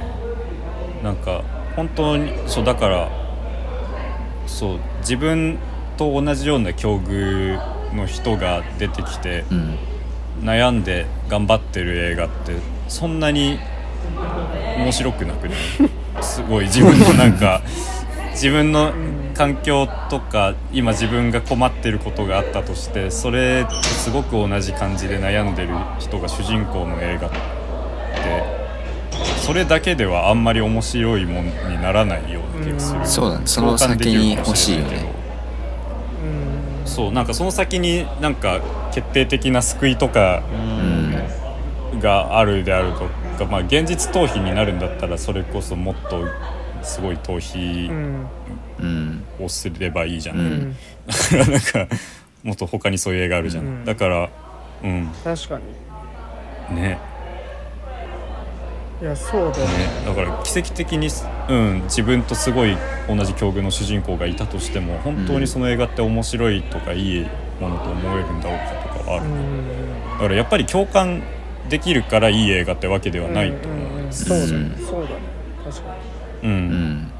なんか本当にそうだからそう自分と同じような境遇の人が出てきてうん悩んで頑張ってる映画ってそんなに面白くなくね すごい自分のなんか 自分の環境とか今自分が困ってることがあったとしてそれとすごく同じ感じで悩んでる人が主人公の映画ってそれだけではあんまり面白いものにならないような気がする、うんそうだねその先に欲しいよね。うんそうなんかその先になんか決定的な救いとかうん。があるであるとか、まあ、現実逃避になるんだったらそれこそもっとすごい逃う避ん。をすればいいじゃん、ううん。んだからなんかもっと他にそういう映画あるじゃん、うん。だからうん。確かに。ねいやそうだよ。ねねだから奇跡的に、うん、自分とすごい同じ境遇の主人公がいたとしても本当にその映画って面白いとかいいものと思えるんだろうかとかはある、う。んだからやっぱり共感できるからいい映画ってわけではないと思う。んうんうん。ううだね。うんそうだね。確かに。うん。うん。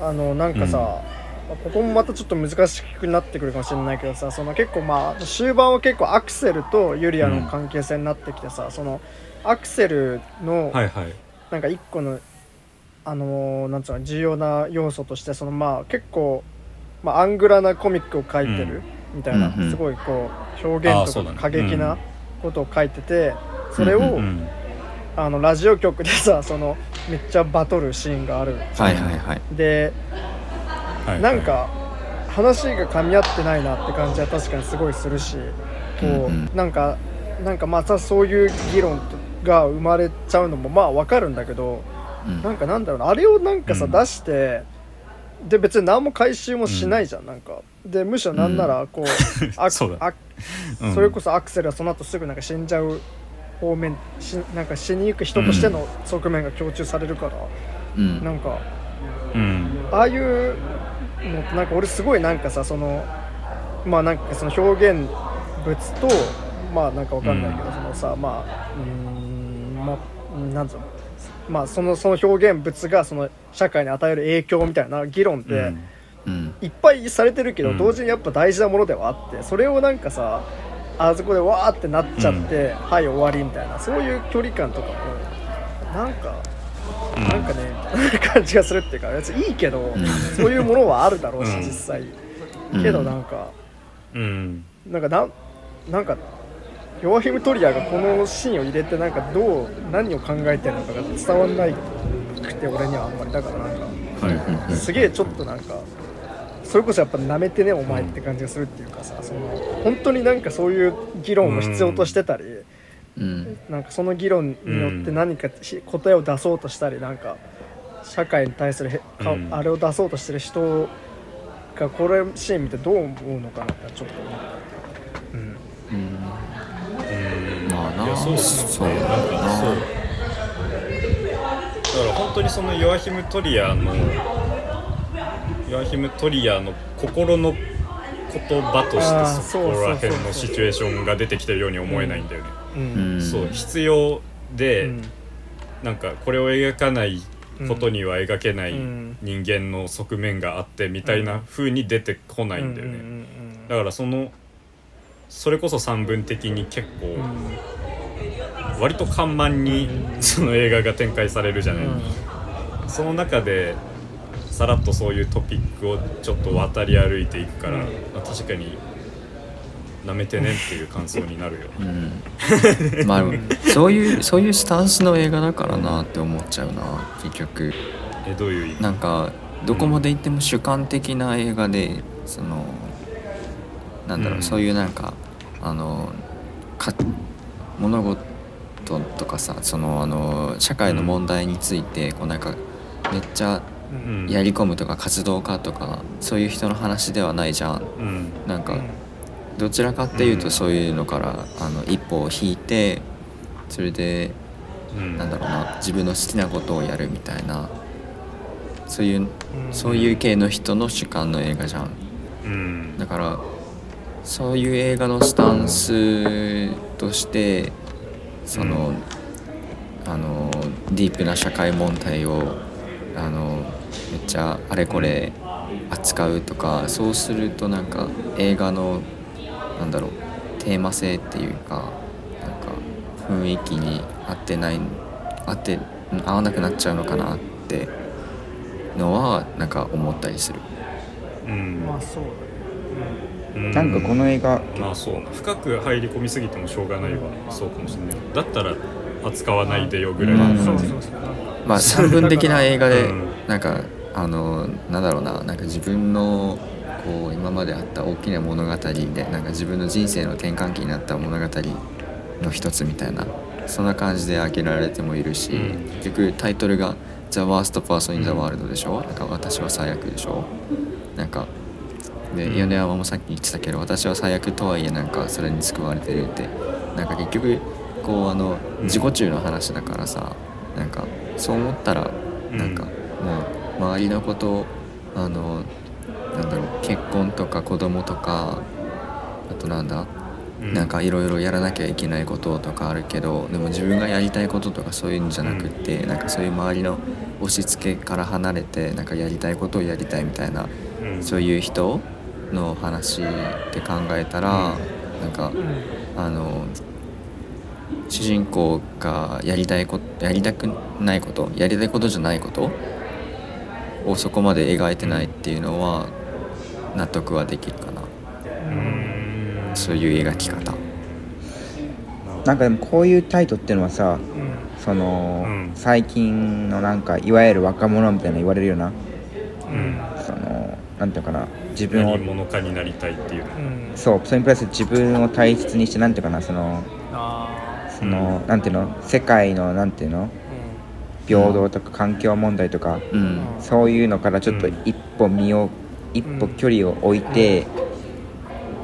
あのなんかさ、まあここもまたちょっと難しくなってくるかもしれないけどさその結構まあ終盤は結構アクセルとユリアの関係性になってきてさ、そのアクセルのはいはい。なんか一個のあのーなんつうの重要な要素としてそのまあ結構、まあ、アングラなコミックを書いてるみたいな、うんうん。すごいこう表現とかあーそうだね。過激なことを書いてて、それを、うんうんあのラジオ局でさそのめっちゃバトルシーンがある。はいはいはい。ではいはい。なんか話が噛み合ってないなって感じは確かにすごいするしこう、うんうん。なんかなんかまたそういう議論が生まれちゃうのもまあわかるんだけどうん。なんかなんだろうな。あれをなんかさ、うん。出してで別に何も回収もしないじゃん、なんか。でむしろなんならこう、アクそうだアうん。それこそアクセルはその後すぐなんか死んじゃう方面しなんかしに行く人としての側面が強調されるから、うん。なんかうん。ああいうのってなんか俺すごいなんかさそのまあなんかその表現物とまあなんかわかんないけど、うん。そのさまあうーんまあなんつうのまあそのその表現物がその社会に与える影響みたいな議論って、うん。うん。いっぱいされてるけど、うん。同時にやっぱ大事なものではあってそれをなんかさあそこでわーってなっちゃって、はい終わりみたいなそういう距離感とかもなんかうん。なんかね感じがするっていうか別にいいけど、ん。そういうものはあるだろうし、うん。実際。うん。けどなんか、うん。なんかなんなんかヨアヒム・トリアがこのシーンを入れてなんかどう何を考えてるのかが伝わんないくて俺にはあんまりだからなんかはいすげえちょっとなんかそれこそやっぱなめてねお前って感じがするっていうかさその本当になんかそういう議論を必要としてたり、うんなんかその議論によって何かし答えを出そうとしたりなんか社会に対するあれを出そうとしてる人がこれシーン見てどう思うのかなってちょっと思った。ないやそうそうなんかそう。だから本当にそのヨアヒム・トリアのヨアヒム・トリアの心の言葉としてそこら辺のシチュエーションが出てきてるように思えないんだよね、うん。うんそう必要で、うんなんかこれを描かないことには描けないうん人間の側面があってみたいな風に出てこないんだよね、だからそのそれこそ三分的に結構割と緩慢にその映画が展開されるじゃない、うん。その中でさらっとそういうトピックをちょっと渡り歩いていくから、うん。まあ確かになめてねっていう感想になるよ、うん。まあそういうそういうスタンスの映画だからなって思っちゃうな結局。えどういう意味？なんかどこまで行っても主観的な映画でそのなんだろう、うん。そういうなんかあのか物事とかさそのあの社会の問題についてこうなんかめっちゃうん。やり込むとか活動家とかそういう人の話ではないじゃん。うん。なんかうん。どちらかっていううん。とそういうのからあの一歩を引いてそれでうん。なんだろうな自分の好きなことをやるみたいなそういううん。そういう系の人の主観の映画じゃん。うん。だからそういう映画のスタンスとしてその、あのディープな社会問題をあのめっちゃあれこれ扱うとかそうするとなんか映画のなんだろうテーマ性っていうかなんか雰囲気に合ってない合ってうん合わなくなっちゃうのかなってのはなんか思ったりする。うん。まあそうだね。うんなんかこの映画。まあそう。深く入り込みすぎてもしょうがないわ。そうかもしれない。だったら扱わないでよぐらいうん、の感じ。まあ三分的な映画でうん。なんかあのなんだろうな。なんか自分のこう今まであった大きな物語でなんか自分の人生の転換期になった物語の一つみたいなそんな感じで挙げられてもいるし、うん。結局タイトルが「The Worst Person in the World」でしょ、なんか私は最悪でしょ？なんかでうん。米山もさっき言ってたけど私は最悪とはいえなんかそれに救われてるって。なんか結局こうあのうん。自己中の話だからさなんかそう思ったらうん。なんかもう周りのことあのなんだろう結婚とか子供とかあとなんだうん。なんかいろいろやらなきゃいけないこととかあるけどでも自分がやりたいこととかそういうんじゃなくって、なんかそういう周りの押し付けから離れてなんかやりたいことをやりたいみたいな、うん。そういう人の話って考えたら、なんかあの主人公がやりたいことやりたくないことやりたいことじゃないことをそこまで描いてないっていうのは納得はできるかな。うん。そういう描き方。なんかでもこういうタイトっていうのはさうん。その、うん。最近のなんかいわゆる若者みたいな言われるような。うん。そのなんていうのかな自分を何者かになりたいっていう。のうん。そうそれにプラス自分を大切にしてなんていうかなそのあその、なんていうの世界のなんていうのー平等とか環境問題とか、うん。そういうのからちょっとうん。一歩身を、一歩距離を置いて、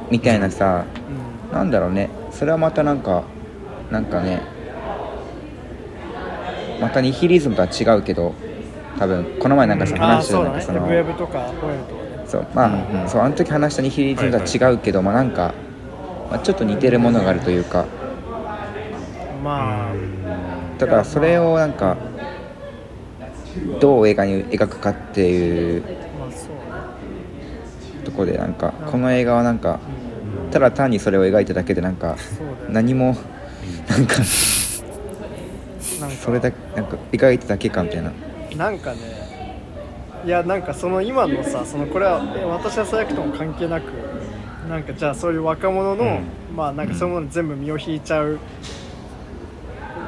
みたいなさ、うん。なんだろうね。それはまたなんかなんかねまたニヒリズムとは違うけど多分この前なんかさああ話したそうだね。なんかそのウェブとかホエルとか。ねそうまあ、うんうん。そうあの時話したニヒリズムとは違うけど、まあなんか、まあ、ちょっと似てるものがあるというか。まあ。だからそれをなんかどう映画に描くかっていうところでなんかこの映画はなんかただ単にそれを描いただけでなんか何もなんかなんか。それだけなんか描いただけかみたいな。なんかねいやなんかその今のさそのこれはえ私は最悪とも関係なくなんかじゃあそういう若者の、まあなんかそういうものに全部身を引いちゃう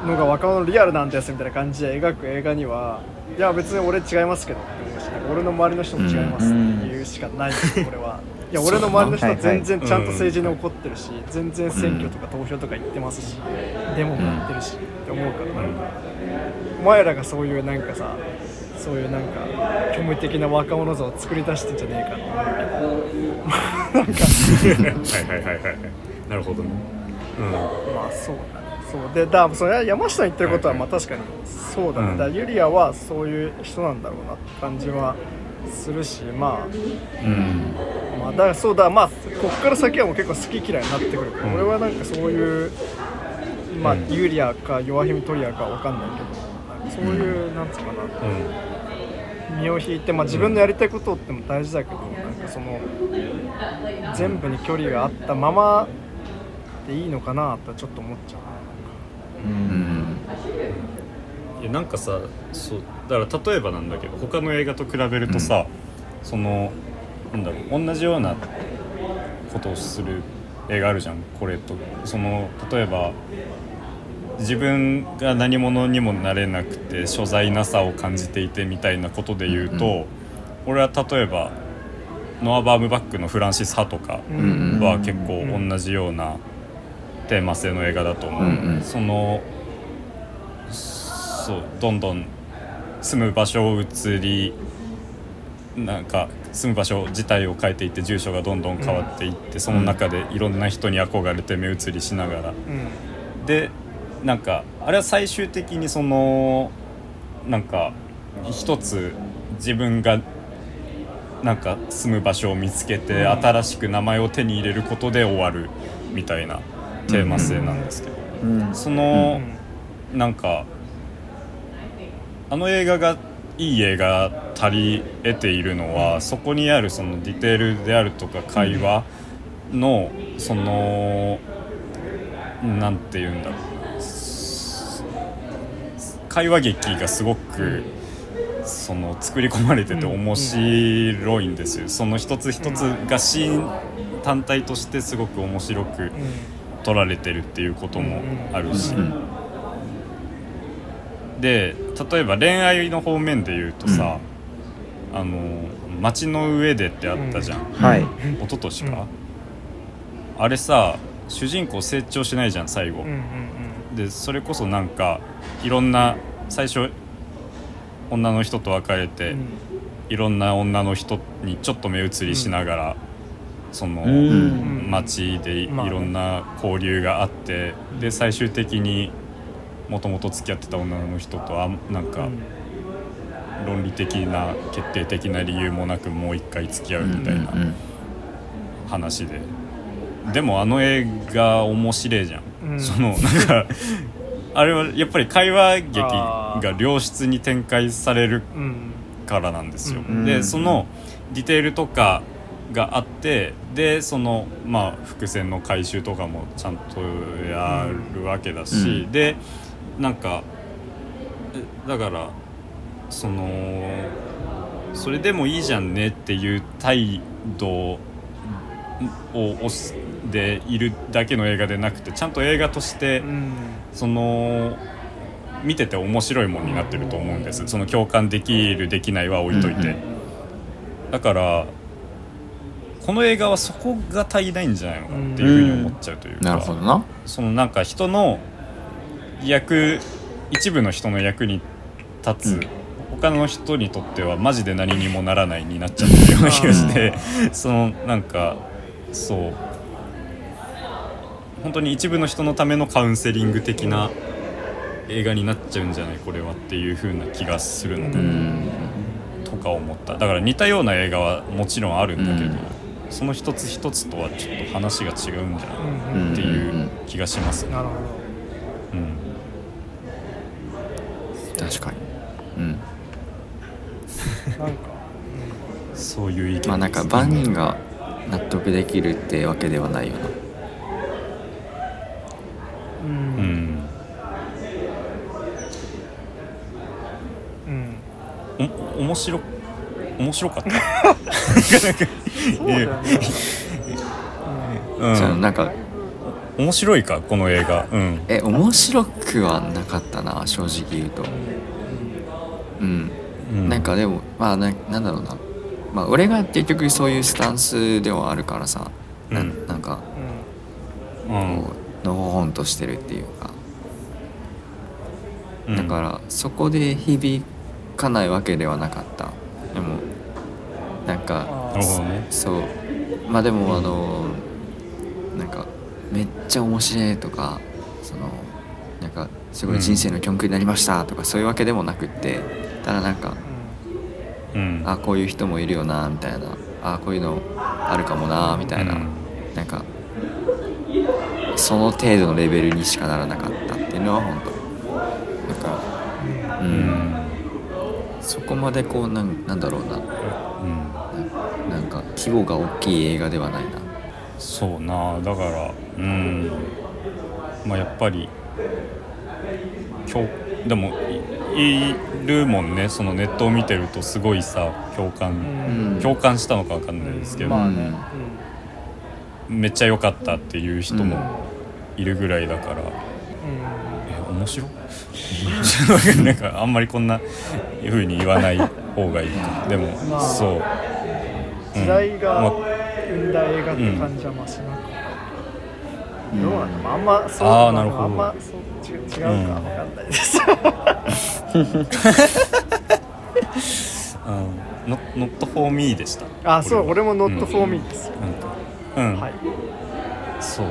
のが若者のリアルなんですみたいな感じで描く映画にはいや別に俺違いますけどって思うしなんか俺の周りの人も違いますっていうしかないんですこれは。いや俺の周りの人は全然ちゃんと政治に怒ってるし全然選挙とか投票とか行ってますしデモもやってるしって思うからなん。かお前らがそういうなんかさそういうなんか虚無的な若者像を作り出してんじゃねえかって思うけどなんか。はいはいはいはいなるほどね。うん。まあそうだね。そうでだそれは山下の言ってることはまあ確かにそうだね、うん。だユリアはそういう人なんだろうなって感じはするしまうん。あまあだからそうだ。まあこっから先はもう結構好き嫌いになってくるから、うん。俺はなんかそういうまあ、うん。ユリアか弱姫トリアかわかんないけどそういう、なんつうかな。うん身を引いて、まあ、自分のやりたいことっても大事だけど、なんかその全部に距離があったままでいいのかなとはちょっと思っちゃう。ううん。んいやなんかさそうだから例えばなんだけど他の映画と比べるとさ、そのなんだろう同じようなことをする映画あるじゃんこれと。その例えば自分が何者にもなれなくて所在なさを感じていてみたいなことで言うと、うん俺は例えばノア・バームバックのフランシス・ハとかは結構同じようなテーマ性の映画だと思う、うんうん。そのそうどんどん住む場所を移りなんか住む場所自体を変えていって住所がどんどん変わっていって、その中でいろんな人に憧れて目移りしながら。うん。でなんかあれは最終的にそのなんか一つ自分がなんか住む場所を見つけて、うん。新しく名前を手に入れることで終わるみたいなテーマ性なんですけど、うん。そのう、んなんかあの映画がいい映画足り得ているのは、そこにあるそのディテールであるとか会話のそのなんて言うんだろう。な会話劇がすごくその作り込まれてて面白いんですよ、その一つ一つがシーン単体としてすごく面白く撮られてるっていうこともあるし、うんで例えば恋愛の方面で言うとさ「あの街の上で」ってあったじゃん、はい。一昨年か、あれさ主人公成長しないじゃん最後、うんうんでそれこそなんかいろんな最初女の人と別れて、うん。いろんな女の人にちょっと目移りしながら、その、うん。街でいろんな交流があって、で最終的にもともと付き合ってた女の人とあんなんかうん。論理的な決定的な理由もなくもう一回付き合うみたいなうん。話で、でもあの映画面白いじゃん、うん。そのなんかあれはやっぱり会話劇が良質に展開されるうん。からなんですよ、うん。でそのディテールとかがあってでそのまあ伏線の回収とかもちゃんとやるわけだし、うん。でなんかえだからそのそれでもいいじゃんねっていう態度を押すでいるだけの映画でなくてちゃんと映画として、うん。その見てて面白いものになってると思うんです。その共感できるできないは置いといて、うんだからこの映画はそこが足りないんじゃないのかっていうふうに思っちゃうというか、なるほどな。そのなんか人の役一部の人の役に立つ、うん。他の人にとってはマジで何にもならないになっちゃってるような気がして。そのなんかそう。本当に一部の人のためのカウンセリング的な映画になっちゃうんじゃない？これはっていう風な気がするので、うん。とか思った。だから似たような映画はもちろんあるんだけど、うん。その一つ一つとはちょっと話が違うんじゃない？っていう気がします。ね、なるほうん。確かに。うん。どなんかそういう意見です。まあなんか万人が納得できるってわけではないよな。うん。ううん。お面白面白かった。そう ん。じゃあなんか面白いかこの映画。うん。え面白くはなかったな正直言うと。うん。うん。なんかでもまあななんだろうなまあ俺が結局そういうスタンスではあるからさ、なうん。なんかうん。こうのほほんとしてるっていうか。うん。だからそこで響かないわけではなかった。でもなんかそう。まあでもあのなんかめっちゃ面白いとかそのなんかすごい人生の教訓になりましたとかそういうわけでもなくって。ただなんかうん。あこういう人もいるよなみたいな。あこういうのあるかもなみたいな、うん。なんかその程度のレベルにしかならなかったっていうのは本当。なんかう、うん。んそこまでこうなんなんだろうな。うん。なんか規模が大きい映画ではないな。そうな。だからうん。まあやっぱり共でもいいるもんねそのネットを見てるとすごいさ共感、うん。共感したのかわかんないですけど、まあね。めっちゃ良かったっていう人もいるぐらいだから、うん。え面白い なんかあんまりこんな風に言わない方がいいか。でも、まあそう、うん。時代がまあ。生んだ映画って感じはまあしなかったうん。どうなんだろう。あんまそうなるほど。あんまそう違うか。うん。わかんないです うん、ノノットフォーミーでした。あそう俺も Not うん。for me です。ようん、うん。はい。そう。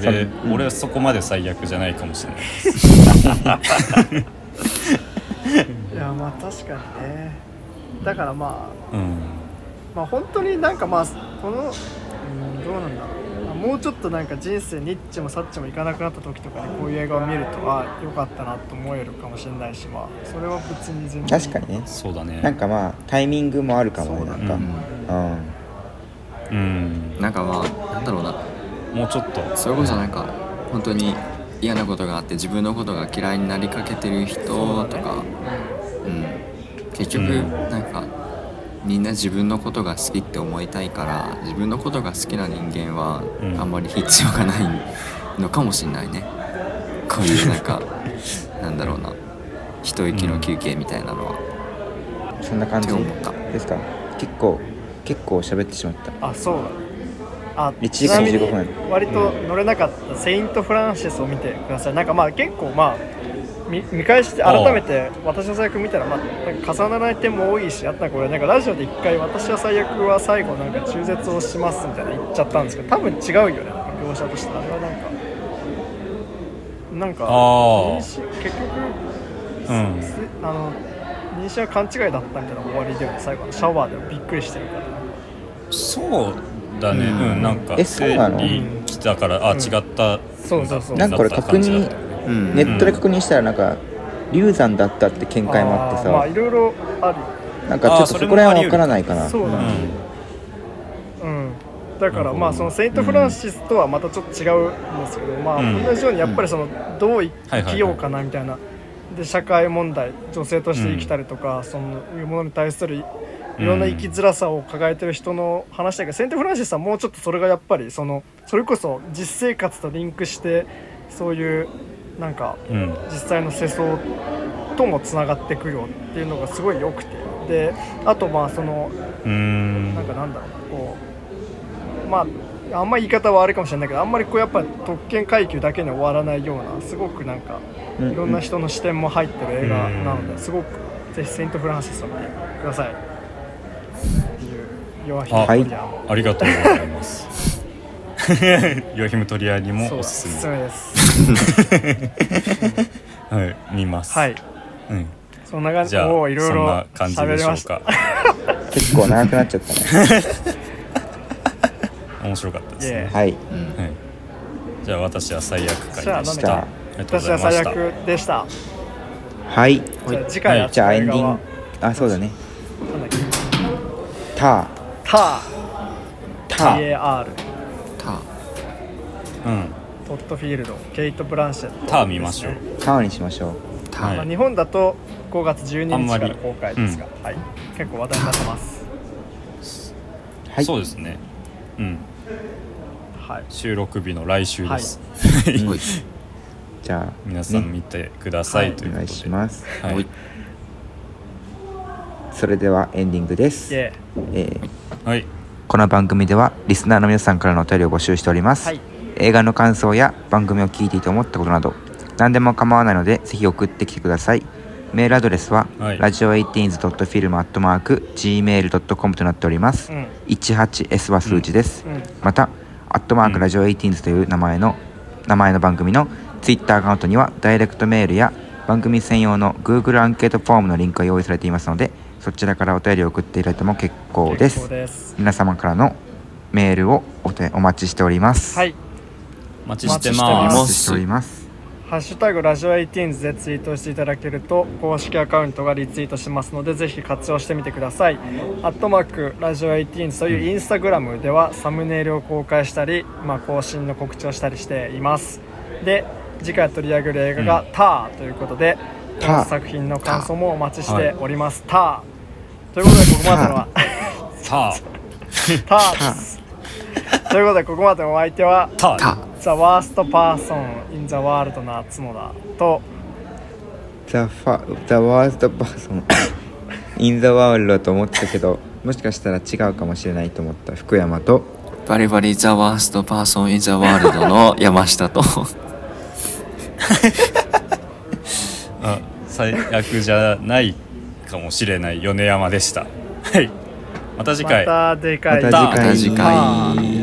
それ俺、俺はそこまで最悪じゃないかもしれない。で すいやまあ確かにね。だからまあうん。まあ本当になんかまあこのうんどうなんだろう。まあもうちょっとなんか人生ニッチもサッチもいかなくなった時とかにこういう映画を見るとあよかったなと思えるかもしれないしまあそれは別に全然。確かにね。そうだね。なんかまあタイミングもあるかもね。なんかううんん。うん。なんかまあなんだろうな。もうちょっと。それこそなんか本当に嫌なことがあって自分のことが嫌いになりかけてる人とか、うん、結局うん。なんかみんな自分のことが好きって思いたいから自分のことが好きな人間はうん。あんまり必要がないのかもしれないね。こういうなんか なんだろうな。一息の休憩みたいなのは、そんな感じって思った。ですか？結構結構喋ってしまった。あそうだ。あ1時間ちなみに15分割と乗れなかった「セイント・フランシス」を見てください。なんかまあ結構まあ見見返して改めて私の最悪見たらまあなんか重ならない点も多いしあとなんかこれ。なんかラジオで一回「私は最悪」は最後なんか中絶をしますみたいな言っちゃったんですけど多分違うよね。なんか描写として。あれはなんかなんか結局うん。すあの妊娠は勘違いだったみたいな終わりで最後のシャワーでもびっくりしてるから。そうだね。ううんん、なんかえそう来たからあ、うん。違った。そうそうそう。なんかこれ確認うん。ネットで確認したらなんか流産だったって見解もあってーまあいさろいろある。なんかちょっとそこら辺は分からないかな。うそうだねんうん、だからまあそのセイント・フランシスとはまたちょっと違うんですけど、まあうん同じようにやっぱりそのどう生きようかなみたいな。で社会問題女性として生きたりとか、そのいうものに対するいろんな生きづらさを抱えてる人の話だけど、セイント・フランシスはもうちょっとそれがやっぱりそのそれこそ実生活とリンクしてそういうなんかうん。実際の世相ともつながってくるよっていうのがすごい良くて。であとまあそのうん。なんかなんだろうなこうまああんま言い方は悪いかもしれないけどあんまりこうやっぱ特権階級だけに終わらないようなすごくなんかうん。いろんな人の視点も入ってる映画なのですごくぜひ「セイント・フランシス」を見てください。っていうヨアヒム・あトリアのありがとうございますヨアヒムトリアにもおおすすめ。す。すめです。はい見ます。はい。うん。そんな感じ。じゃあおーいろいろそんな感じでしょうか。結構長くなっちゃったね。面白かったですね、はい。はい、じゃあ私は最悪会でした。ありがとうご私は最ざいました。悪でした。はい。じゃあ次回はい。じゃあエンディンはグ。あそうだね。なんだっけ。タタター TAR た。うんトッドフィールドケイト・ブランシェットター見ましょう。ターにしましょう。た、はい。まあ、日本だと5月12あんまり。日から公開ですが、はい、結構話題になってます。はい。そうですね。うん。はい。収録日の来週です、おい。じゃあ皆さんね見てください、はいということで。お願いします。はい。それではエンディングです、イエえーはい。この番組ではリスナーの皆さんからのお便りを募集しております、はい映画の感想や番組を聞いていて思ったことなど何でも構わないのでぜひ送ってきてください。メールアドレスは、はい。ラジオ 18s.film.gmail.com となっております、ーうん。18s は数字です、うん。またアットマークうん。ラジオ 18s という名前の、名前の番組のツイッターアカウントにはダイレクトメールや番組専用の Google アンケートフォームのリンクが用意されていますのでそちらからお便りを送っていただいても結構です。皆様からのメールをお待ちしております。はいお待ちしておま待す。お待ちしております。ハッシュタグラジオ18でツイートしていただけると公式アカウントがリツイートしますのでぜひ活用してみてください。アットマークラジオ18というインスタグラムではサムネイルを公開したり、まあ、更新の告知をしたりしています。で次回取り上げる映画が「ター」ということでこター。の作品の感想もお待ちしております「ター」ということでここまでのはさター。です。ということでここまでのお相手はあたた The Worst Person in the World の角田と。The, fa- the worst person in the world だと思ってたけどもしかしたら違うかもしれないと思った福山と。バリバリザワーストパーソンインザワールドの山下と。あ最悪じゃないかもしれない米山でした。はい。また次回。またでかいまた次回。また次回